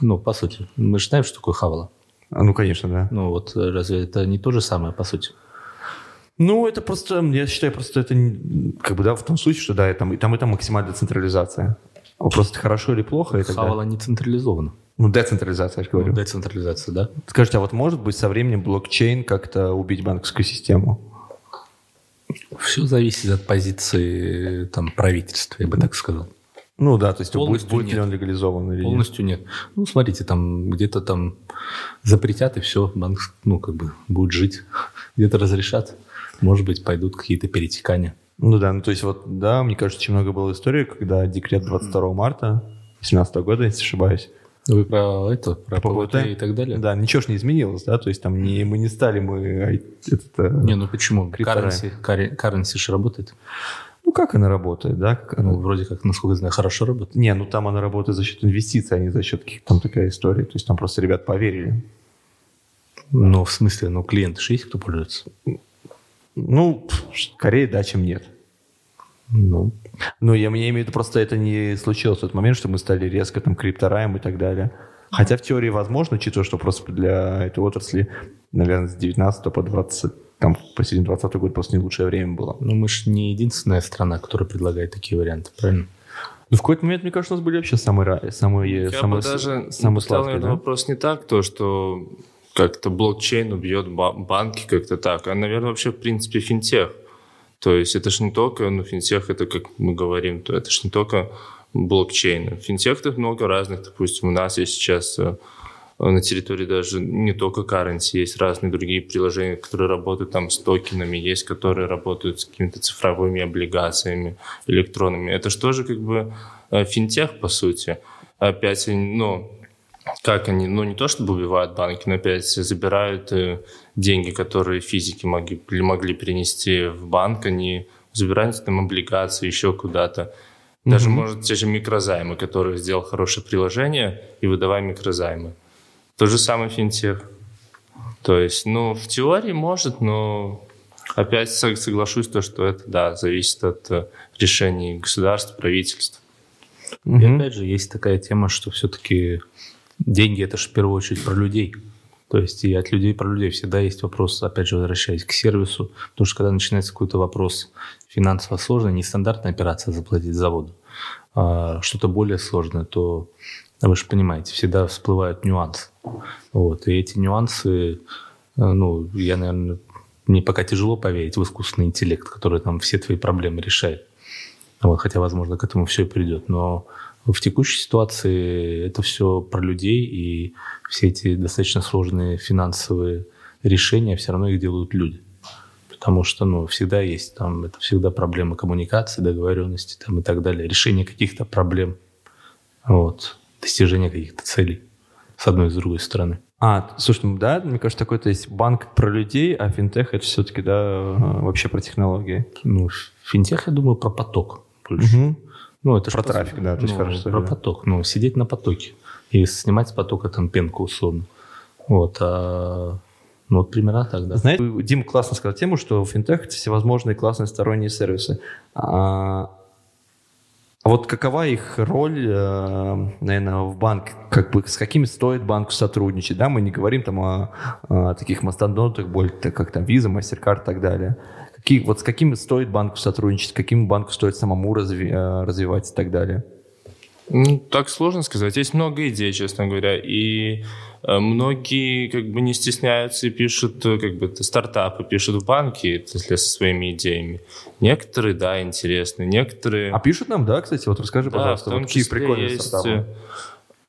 [SPEAKER 3] Ну, по сути. Мы же знаем, что такое хавала.
[SPEAKER 2] А, ну, конечно, да.
[SPEAKER 3] Ну, вот э, разве это не то же самое, по сути?
[SPEAKER 2] Ну, это просто, я считаю, просто это как бы, да, в том случае, что да, и там, и там, и там максимальная децентрализация. Вопрос, это хорошо или плохо, так
[SPEAKER 3] Хавала не централизована.
[SPEAKER 2] Ну, децентрализация, я же говорю.
[SPEAKER 3] Ну, децентрализация, да?
[SPEAKER 2] Скажите, а вот может быть со временем блокчейн как-то убить банковскую систему?
[SPEAKER 3] Все зависит от позиции там, правительства, я бы так сказал.
[SPEAKER 2] Ну да, то есть будет,
[SPEAKER 3] Полностью
[SPEAKER 2] будет ли
[SPEAKER 3] нет.
[SPEAKER 2] он легализован или нет?
[SPEAKER 3] Полностью нет. Ну, смотрите, там где-то там запретят, и все, банк, ну, как бы будет жить. Где-то разрешат. Может быть, пойдут какие-то перетекания.
[SPEAKER 2] Ну да, ну то есть вот, да, мне кажется, очень много было историй, когда декрет 22 марта 2017 года, если ошибаюсь,
[SPEAKER 3] Вы про это, про ПВТ и так далее?
[SPEAKER 2] да, ничего ж не изменилось, да, то есть там не, мы не стали, мы ай, этот, э,
[SPEAKER 3] Не, ну почему? Currency, currency же работает.
[SPEAKER 2] ну как она работает, да? Как она-
[SPEAKER 3] Ну, вроде как, насколько я знаю, хорошо работает.
[SPEAKER 2] Не, ну там она работает за счет инвестиций, а не за счет каких-то там такая история, то есть там просто ребят поверили.
[SPEAKER 3] Ну, в смысле, ну, клиенты же есть, кто пользуется?
[SPEAKER 2] Ну, скорее да, чем нет.
[SPEAKER 3] Ну,
[SPEAKER 2] Ну, я, я имею в виду, просто это не случилось в тот момент, что мы стали резко там криптораем и так далее. Хотя в теории возможно, учитывая, что просто для этой отрасли, наверное, с 19 по 20, там, по середине 20 год просто не лучшее время было.
[SPEAKER 3] ну, мы же не единственная страна, которая предлагает такие варианты, правильно?
[SPEAKER 2] Ну, в какой-то момент, мне кажется, у нас были вообще самые, самые,
[SPEAKER 1] я
[SPEAKER 2] самые,
[SPEAKER 1] бы даже
[SPEAKER 2] самые сладкие, да?
[SPEAKER 1] вопрос не так, то, что как-то блокчейн убьет ба- банки как-то так, а, наверное, вообще, в принципе, финтех. То есть это же не только, ну, финтех, это, как мы говорим, то это же не только блокчейн. В финтехах много разных, допустим, у нас есть сейчас э, на территории даже не только currency, есть разные другие приложения, которые работают там с токенами, есть, которые работают с какими-то цифровыми облигациями электронными. Это же тоже как бы э, финтех, по сути. Опять, ну, как они, ну, не то чтобы убивают банки, но опять забирают э, деньги, которые физики могли, могли перенести в банк, они забирают там облигации еще куда-то. Даже,
[SPEAKER 2] Мгм.
[SPEAKER 1] может, те же микрозаймы, которые сделал хорошее приложение, и выдавай микрозаймы. То же самое финтех. То есть, ну, в теории может, но опять со- соглашусь, то, что это, да, зависит от э, решений государств, правительств.
[SPEAKER 3] И
[SPEAKER 2] Мгм.
[SPEAKER 3] опять же, есть такая тема, что все-таки деньги это же в первую очередь про людей. То есть и от людей про людей всегда есть вопрос, опять же, возвращаясь к сервису. Потому что когда начинается какой-то вопрос финансово сложный, не стандартная операция заплатить за воду, а что-то более сложное, то вы же понимаете, всегда всплывают нюансы. Вот. И эти нюансы, э, ну, я, наверное, мне пока тяжело поверить в искусственный интеллект, который там все твои проблемы решает. Вот, хотя, возможно, к этому все и придет. Но в текущей ситуации это все про людей, и все эти достаточно сложные финансовые решения все равно их делают люди. Потому что, ну, всегда есть там, это всегда проблемы коммуникации, договоренности там и так далее, решение каких-то проблем, вот, достижение каких-то целей с одной и с другой стороны.
[SPEAKER 2] А, слушай, ну да, мне кажется, такой, то есть банк про людей, а финтех это все-таки, да, вообще про технологии.
[SPEAKER 3] Ну, финтех, я думаю, про поток больше. Угу.
[SPEAKER 2] Ну, это про трафик, да, то есть
[SPEAKER 3] ну,
[SPEAKER 2] хорошо.
[SPEAKER 3] Про да. поток, ну, сидеть на потоке и снимать с потока там пенку условно. Вот, а ну, вот примерно так, да.
[SPEAKER 2] Знаете, Дима классно сказал тему, что в финтех это всевозможные классные сторонние сервисы. А, а вот какова их роль, э, наверное, в банк? Как бы с какими стоит банку сотрудничать? Да, мы не говорим там о, о таких мастодонтах, как там Visa, MasterCard и так далее. Какие, вот с какими стоит банку сотрудничать, каким банку стоит самому разви, э, развивать и так далее?
[SPEAKER 1] Ну, так сложно сказать. Есть много идей, честно говоря. И э, многие как бы не стесняются и пишут, э, как бы стартапы пишут в банки, если со своими идеями. Некоторые, да, интересны, некоторые...
[SPEAKER 2] А пишут нам, да, кстати? Вот расскажи, да, пожалуйста, вот какие прикольные есть... стартапы.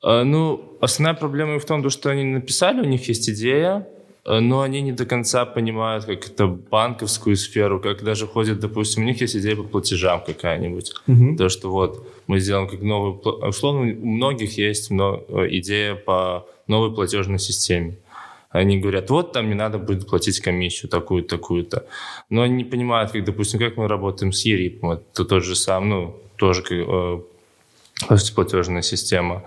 [SPEAKER 1] Ну, основная проблема в том, что они написали, у них есть идея, но они не до конца понимают, как это банковскую сферу, как даже ходят, допустим, у них есть идея по платежам какая-нибудь. Угу. То, что вот мы сделаем как новый... Условно, у многих есть э, идея по новой платежной системе. Они говорят, вот там не надо будет платить комиссию такую-то, такую-то. Но они не понимают, как, допустим, как мы работаем с ЕРИПом. Это тот же сам, ну, тоже э, платежная система.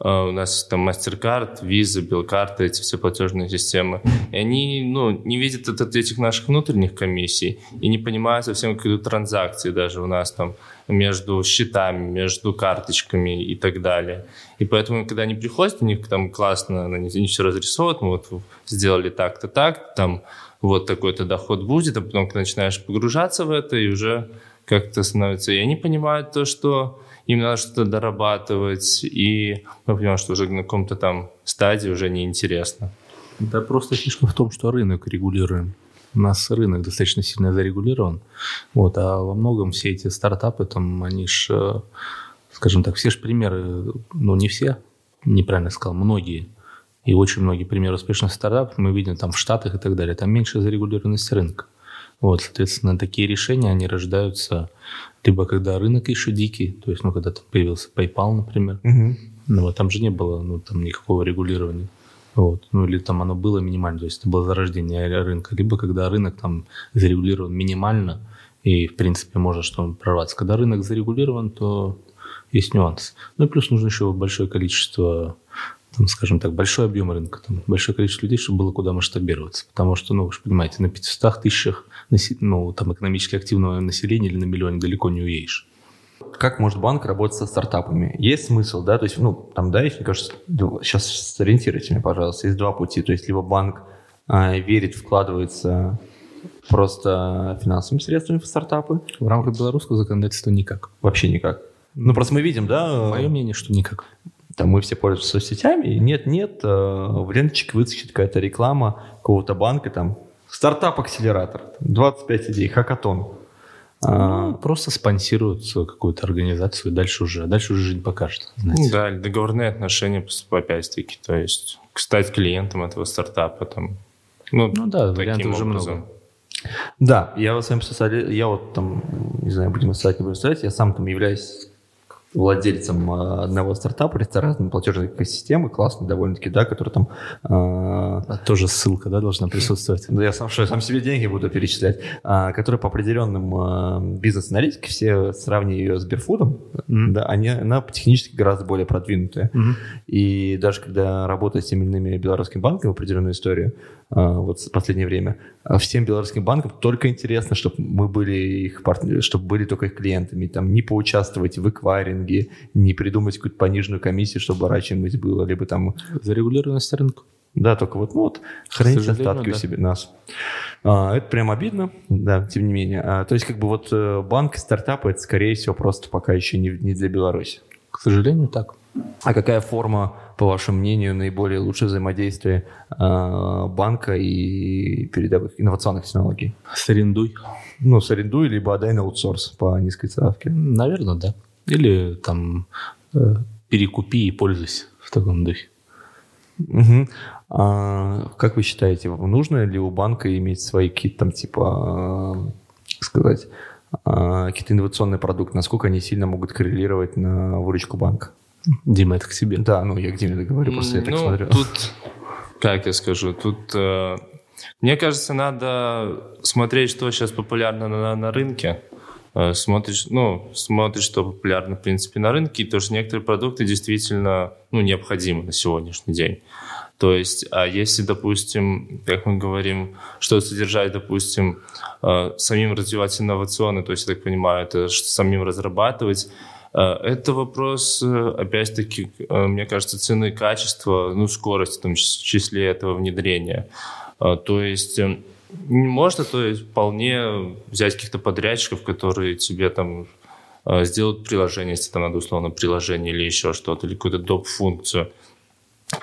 [SPEAKER 1] Uh, у нас есть там MasterCard, Visa, Белкарта, эти все платежные системы. И они ну, не видят от этих наших внутренних комиссий и не понимают совсем, как идут транзакции даже у нас там между счетами, между карточками и так далее. И поэтому, когда они приходят, у них там классно, они, они все разрисовывают, мы вот сделали так-то так, там вот такой-то доход будет, а потом, когда начинаешь погружаться в это, и уже как-то становится... И они понимают то, что им надо что-то дорабатывать, и мы понимаем, что уже на каком-то там стадии уже неинтересно.
[SPEAKER 3] Да просто фишка в том, что рынок регулируем. У нас рынок достаточно сильно зарегулирован. Вот, а во многом все эти стартапы, там, они ж, э, скажем так, все же примеры, ну, не все, неправильно сказал, многие, и очень многие примеры успешных стартапов мы видим там в Штатах и так далее, там меньше зарегулированность рынка. Вот, соответственно, такие решения, они рождаются либо когда рынок еще дикий, то есть, ну, когда там появился PayPal, например, угу. ну, вот, там же не было, ну, там никакого регулирования. Вот. Ну, или там оно было минимально, то есть это было зарождение рынка. Либо когда рынок там зарегулирован минимально, и, в принципе, можно что прорваться. Когда рынок зарегулирован, то есть нюанс. Ну и плюс нужно еще большое количество там, скажем так, большой объем рынка, там, большое количество людей, чтобы было куда масштабироваться. Потому что, ну, вы же понимаете, на 500 тысячах ну, там, экономически активного населения или на миллионе далеко не уедешь.
[SPEAKER 2] Как может банк работать со стартапами? Есть смысл, да? То есть, ну, там, да, если, мне кажется, сейчас сориентируйте меня, пожалуйста, есть два пути. То есть, либо банк а, верит, вкладывается просто финансовыми средствами в стартапы.
[SPEAKER 3] В рамках белорусского законодательства никак.
[SPEAKER 2] Вообще никак. Ну, просто мы видим, да?
[SPEAKER 3] Мое мнение, что никак
[SPEAKER 2] там мы все пользуемся соцсетями, и нет-нет, э, в ленточке выскочит какая-то реклама какого-то банка, там, стартап-акселератор, 25 идей, хакатон.
[SPEAKER 3] А, ну, просто спонсируют какую-то организацию, и дальше уже, дальше уже жизнь покажет. Знаете.
[SPEAKER 1] Да, договорные отношения опять-таки, то есть стать клиентом этого стартапа. Там,
[SPEAKER 3] ну, ну да, вариантов уже много.
[SPEAKER 2] Да, я вот с вами я вот там, не знаю, будем будем оставить, я сам там являюсь владельцем а, одного стартапа ресторанной платежной экосистемы, классной довольно-таки, да, который там...
[SPEAKER 3] Э, тоже ссылка, да, должна присутствовать?
[SPEAKER 2] Да, я сам, что, я сам себе деньги буду перечислять. А, который по определенным а, бизнес-аналитике, все сравнивая ее с Берфудом, mm-hmm. да, они, она технически гораздо более продвинутая. Mm-hmm. И даже когда работаю с теми или иными белорусскими банками в определенную историю, а, вот в последнее время, всем белорусским банкам только интересно, чтобы мы были их партнеры, чтобы были только их клиентами, там не поучаствовать в эквайринге, не придумать какую-то пониженную комиссию, чтобы оборачиваемость было, либо там...
[SPEAKER 3] Зарегулированность рынка.
[SPEAKER 2] Да, только вот, ну, вот хранить остатки да. у себя нас. А, это прям обидно, да, тем не менее. А, то есть, как бы вот э, банк, стартапы, это, скорее всего, просто пока еще не, не для Беларуси.
[SPEAKER 3] К сожалению, так.
[SPEAKER 2] А какая форма, по вашему мнению, наиболее лучшее взаимодействие э, банка и передовых инновационных технологий?
[SPEAKER 3] Сарендуй.
[SPEAKER 2] Ну, сарендуй, либо отдай на аутсорс по низкой ставке.
[SPEAKER 3] Наверное, да. Или там э, перекупи и пользуйся в таком духе.
[SPEAKER 2] Угу. А, как вы считаете, нужно ли у банка иметь свои какие-то там типа, как сказать, а, какие-то инновационные продукты? Насколько они сильно могут коррелировать на выручку банка?
[SPEAKER 3] Дима, это к себе.
[SPEAKER 2] Да, ну я к Диме договорю, просто я так
[SPEAKER 1] ну,
[SPEAKER 2] смотрю.
[SPEAKER 1] Тут, как я скажу, тут, э, мне кажется, надо смотреть, что сейчас популярно на, на рынке. Э, смотришь, ну, смотришь, что популярно, в принципе, на рынке, и то, что некоторые продукты действительно, ну, необходимы на сегодняшний день. То есть, а если, допустим, как мы говорим, что содержать, допустим, э, самим развивать инновационно, то есть, я так понимаю, это самим разрабатывать, это вопрос, опять-таки, мне кажется, цены и качества, ну, скорости, в том числе этого внедрения. То есть можно, то есть вполне взять каких-то подрядчиков, которые тебе там э, сделают приложение, если там надо условно приложение или еще что-то, или какую-то доп-функцию.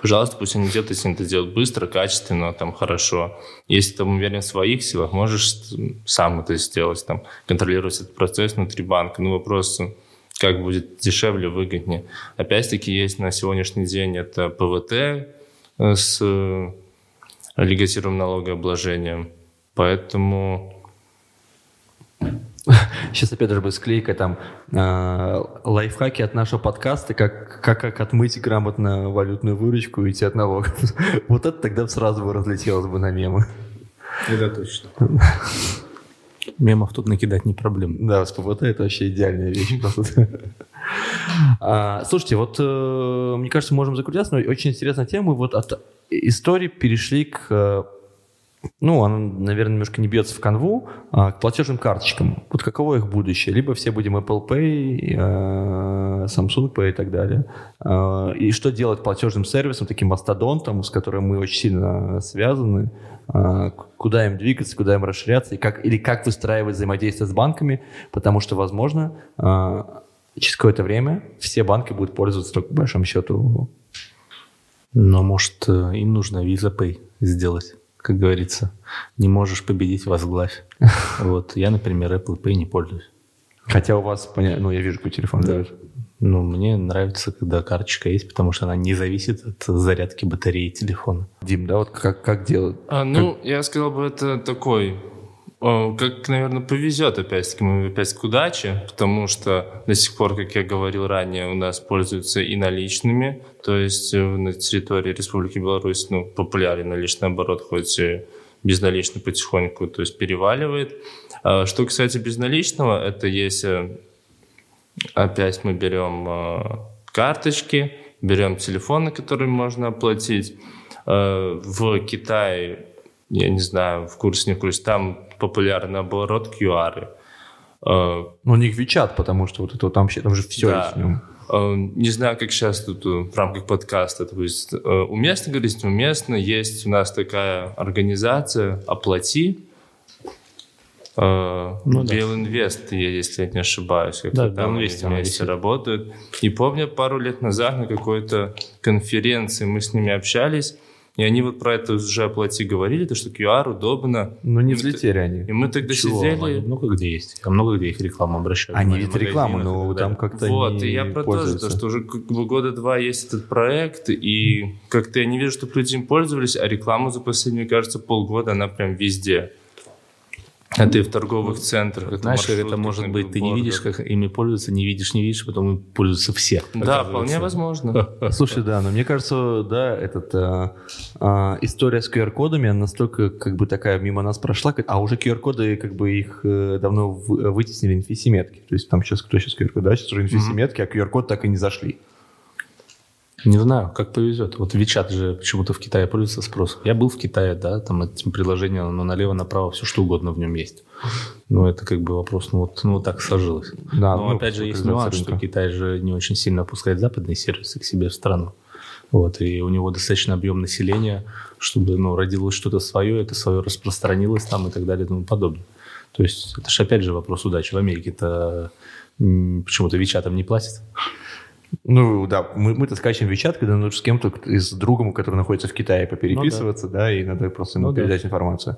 [SPEAKER 1] Пожалуйста, пусть они делают, если они это делают быстро, качественно, там, хорошо. Если ты уверен в своих силах, можешь сам это сделать, там, контролировать этот процесс внутри банка. Ну, вопрос, как будет дешевле, выгоднее. Опять-таки, есть на сегодняшний день это ПВТ э, с э, легативным налогообложением. Поэтому...
[SPEAKER 2] Сейчас опять же будет склейка там э, лайфхаки от нашего подкаста, как, как, как отмыть грамотно валютную выручку и уйти от налогов. Вот это тогда сразу бы разлетелось бы на мемы.
[SPEAKER 3] Это точно. Мемов тут накидать не проблема.
[SPEAKER 2] Да, с ПВТ это вообще идеальная вещь. а, слушайте, вот э, мне кажется, можем закрутиться, но очень интересная тема. Вот от истории перешли к э, ну, она, наверное, немножко не бьется в канву, а, к платежным карточкам. Вот каково их будущее? Либо все будем Apple Pay, а, Samsung Pay и так далее. А, и что делать платежным сервисом, таким мастодонтом, с которым мы очень сильно связаны? Куда им двигаться, куда им расширяться? И как, или как выстраивать взаимодействие с банками? Потому что, возможно, через какое-то время все банки будут пользоваться только по большому счету.
[SPEAKER 3] Но, может, э, им нужно Visa Pay сделать? Как говорится. Не можешь победить, возглавь. Вот. Я, например, Apple Pay не пользуюсь.
[SPEAKER 2] Хотя у вас, ну, я вижу, какой телефон. Да.
[SPEAKER 3] Ну, мне нравится, когда карточка есть, потому что она не зависит от зарядки батареи телефона.
[SPEAKER 2] Дим, да, вот как, как делать?
[SPEAKER 1] А, ну, как... я сказал бы, это такой как, наверное, повезет опять-таки, мы опять к удаче, потому что до сих пор, как я говорил ранее, у нас пользуются и наличными, то есть э, на территории Республики Беларусь ну, популярен наличный оборот, хоть и безналичный потихоньку, то есть переваливает. А что касается безналичного, это если опять мы берем э, карточки, берем телефоны, которыми можно оплатить. Э, в Китае я не знаю, в курсе, не в курсе, там популярный оборот QR.
[SPEAKER 2] Э, ну, не WeChat, потому что вот это там, там же все да. есть в нем.
[SPEAKER 1] Э, не знаю, как сейчас тут э, в рамках подкаста, то есть уместно говорить, уместно. Есть у нас такая организация «Оплати», ну, Белинвест, да. если я не ошибаюсь, как да, там вместе, вместе работают. И помню, пару лет назад на какой-то конференции мы с ними общались, и они вот про это уже оплати говорили, то, что QR удобно.
[SPEAKER 2] Но не взлетели они.
[SPEAKER 1] И мы тогда Чего? сидели...
[SPEAKER 3] Они много где есть. Я много где их рекламу обращаю.
[SPEAKER 2] Они ведь рекламу, но там как-то
[SPEAKER 1] Вот, и я про то, то, что уже года два есть этот проект, и как-то я не вижу, чтобы люди им пользовались, а рекламу за последние, кажется, полгода, она прям везде. А ты в торговых центрах.
[SPEAKER 3] Это Знаешь, это может быть, ты не видишь, как ими пользуются, не видишь, не видишь, потом пользуются все.
[SPEAKER 1] Да, вполне возможно.
[SPEAKER 2] Слушай, да, но мне кажется, да, этот а, а, история с QR-кодами, она настолько как бы такая мимо нас прошла, а уже QR-коды, как бы их э, давно вытеснили инфисиметки. То есть там сейчас кто сейчас QR-код, да, сейчас уже инфисиметки, а QR-код так и не зашли.
[SPEAKER 3] Не знаю, как повезет. Вот Вичат же почему-то в Китае пользуется спросом. Я был в Китае, да, там этим приложением, но налево-направо все что угодно в нем есть. Но это как бы вопрос, ну вот, ну вот так сложилось. Да, но ну, опять же есть нюанс, что Китай же не очень сильно опускает западные сервисы к себе в страну. Вот, и у него достаточно объем населения, чтобы ну, родилось что-то свое, это свое распространилось там и так далее и тому подобное. То есть это же опять же вопрос удачи. В Америке-то почему-то Вичатом не платят.
[SPEAKER 2] Ну да, мы, мы-то скачем Вичат, когда нужно с кем-то, с другом, который находится в Китае, попереписываться, ну, да. да, и надо просто ему ну, передать да. информацию.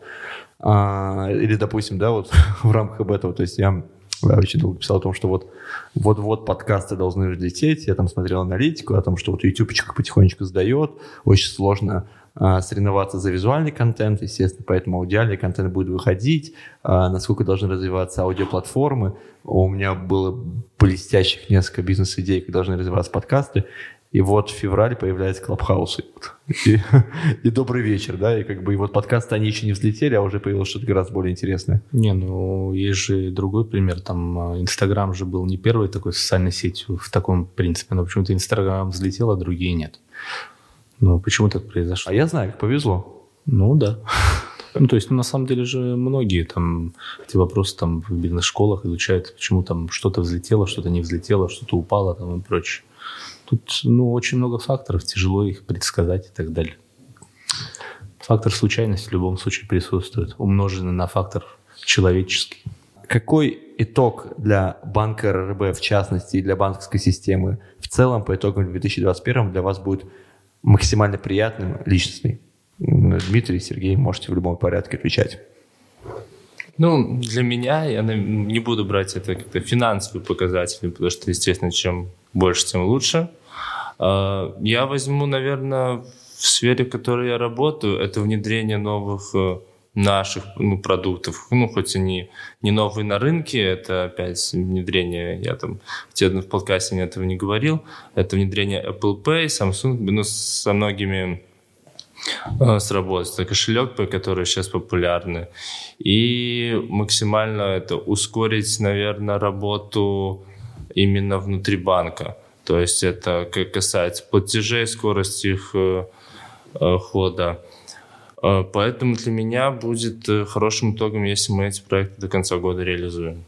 [SPEAKER 2] А, или, допустим, да, вот в рамках этого, то есть я да, очень долго писал о том, что вот вот-вот подкасты должны взлететь. Я там смотрел аналитику о том, что вот ютубчик потихонечку сдает. Очень сложно соревноваться за визуальный контент, естественно, поэтому аудиальный контент будет выходить, а, насколько должны развиваться аудиоплатформы. У меня было блестящих несколько бизнес-идей, как должны развиваться подкасты. И вот в феврале появляется Клабхаус. И, и добрый вечер, да, и как бы и вот подкасты, они еще не взлетели, а уже появилось что-то гораздо более интересное.
[SPEAKER 3] Не, ну, есть же другой пример, там а, Инстаграм же был не первой такой социальной сетью в таком принципе, но почему-то Инстаграм взлетел, а другие нет. Ну, почему так произошло?
[SPEAKER 2] А я знаю, как повезло.
[SPEAKER 3] Ну, да. Ну, то есть, ну, на самом деле же многие там эти вопросы там в бизнес-школах изучают, почему там что-то взлетело, что-то не взлетело, что-то упало там и прочее. Тут, ну, очень много факторов, тяжело их предсказать и так далее. Фактор случайности в любом случае присутствует, умноженный на фактор человеческий.
[SPEAKER 2] Какой итог для банка РРБ, в частности, и для банковской системы в целом по итогам 2021 для вас будет максимально приятным, личностный. Дмитрий, Сергей, можете в любом порядке отвечать.
[SPEAKER 1] Ну, для меня, я не буду брать это как-то финансовые показатели, потому что, естественно, чем больше, тем лучше. А, я возьму, наверное, в сфере, в которой я работаю, это внедрение новых э, наших ну, продуктов, ну, хоть они не новые на рынке, это опять внедрение, я там в те в подкасте этого не говорил, это внедрение Apple Pay, Samsung, ну, со многими э, сработать. Это кошелек, который сейчас популярны. И максимально это ускорить, наверное, работу именно внутри банка. То есть это касается платежей, скорости их э, э, хода. Э, поэтому для меня будет э, хорошим итогом, если мы эти проекты до конца года реализуем.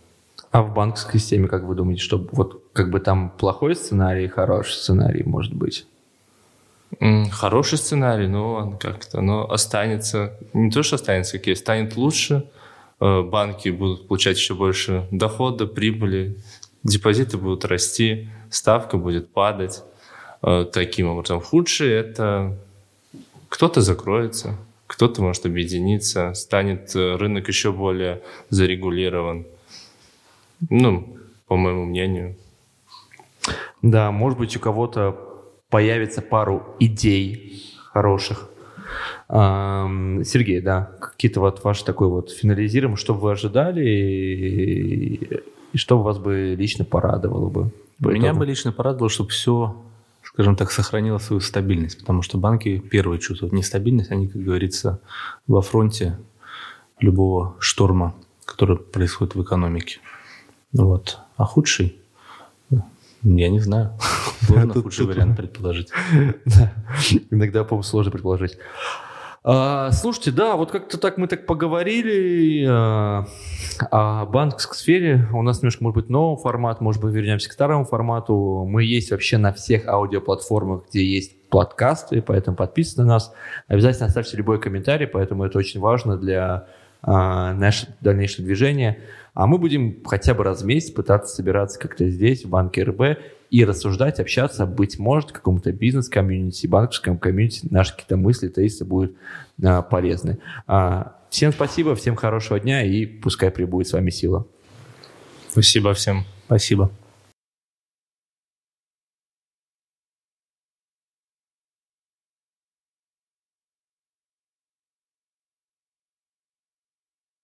[SPEAKER 2] А в банковской системе, как вы думаете, что вот как бы там плохой сценарий, хороший сценарий может быть?
[SPEAKER 1] Хороший сценарий, но он как-то, но останется, не то, что останется, какие, станет лучше, э, банки будут получать еще больше дохода, прибыли, депозиты будут расти, ставка будет падать. Таким образом, худшее это кто-то закроется, кто-то может объединиться, станет э, рынок еще более зарегулирован. Ну, по моему мнению.
[SPEAKER 2] Да, может быть, у кого-то появится пару идей хороших. Сергей, да, какие-то вот ваши такой вот финализируем, что вы ожидали и, и что вас бы лично порадовало бы?
[SPEAKER 3] Меня бы лично порадовало, чтобы все скажем так, сохранила свою стабильность, потому что банки первые чувствуют нестабильность, они, как говорится, во фронте любого шторма, который происходит в экономике. Вот. А худший? Я не знаю. Сложно худший вариант предположить.
[SPEAKER 2] Иногда, по-моему, сложно предположить. А, слушайте, да, вот как-то так мы так поговорили а, о банковской сфере. У нас немножко, может быть, новый формат, может быть, вернемся к старому формату. Мы есть вообще на всех аудиоплатформах, где есть подкасты, поэтому подписывайтесь на нас. Обязательно оставьте любой комментарий, поэтому это очень важно для а, нашего дальнейшего движения. А мы будем хотя бы раз в месяц пытаться собираться как-то здесь, в банке РБ, и рассуждать, общаться, быть может, какому-то бизнес-комьюнити, банковскому комьюнити наши какие-то мысли, тезисы будут а, полезны. А, всем спасибо, всем хорошего дня и пускай прибудет с вами сила.
[SPEAKER 1] Спасибо всем.
[SPEAKER 3] Спасибо.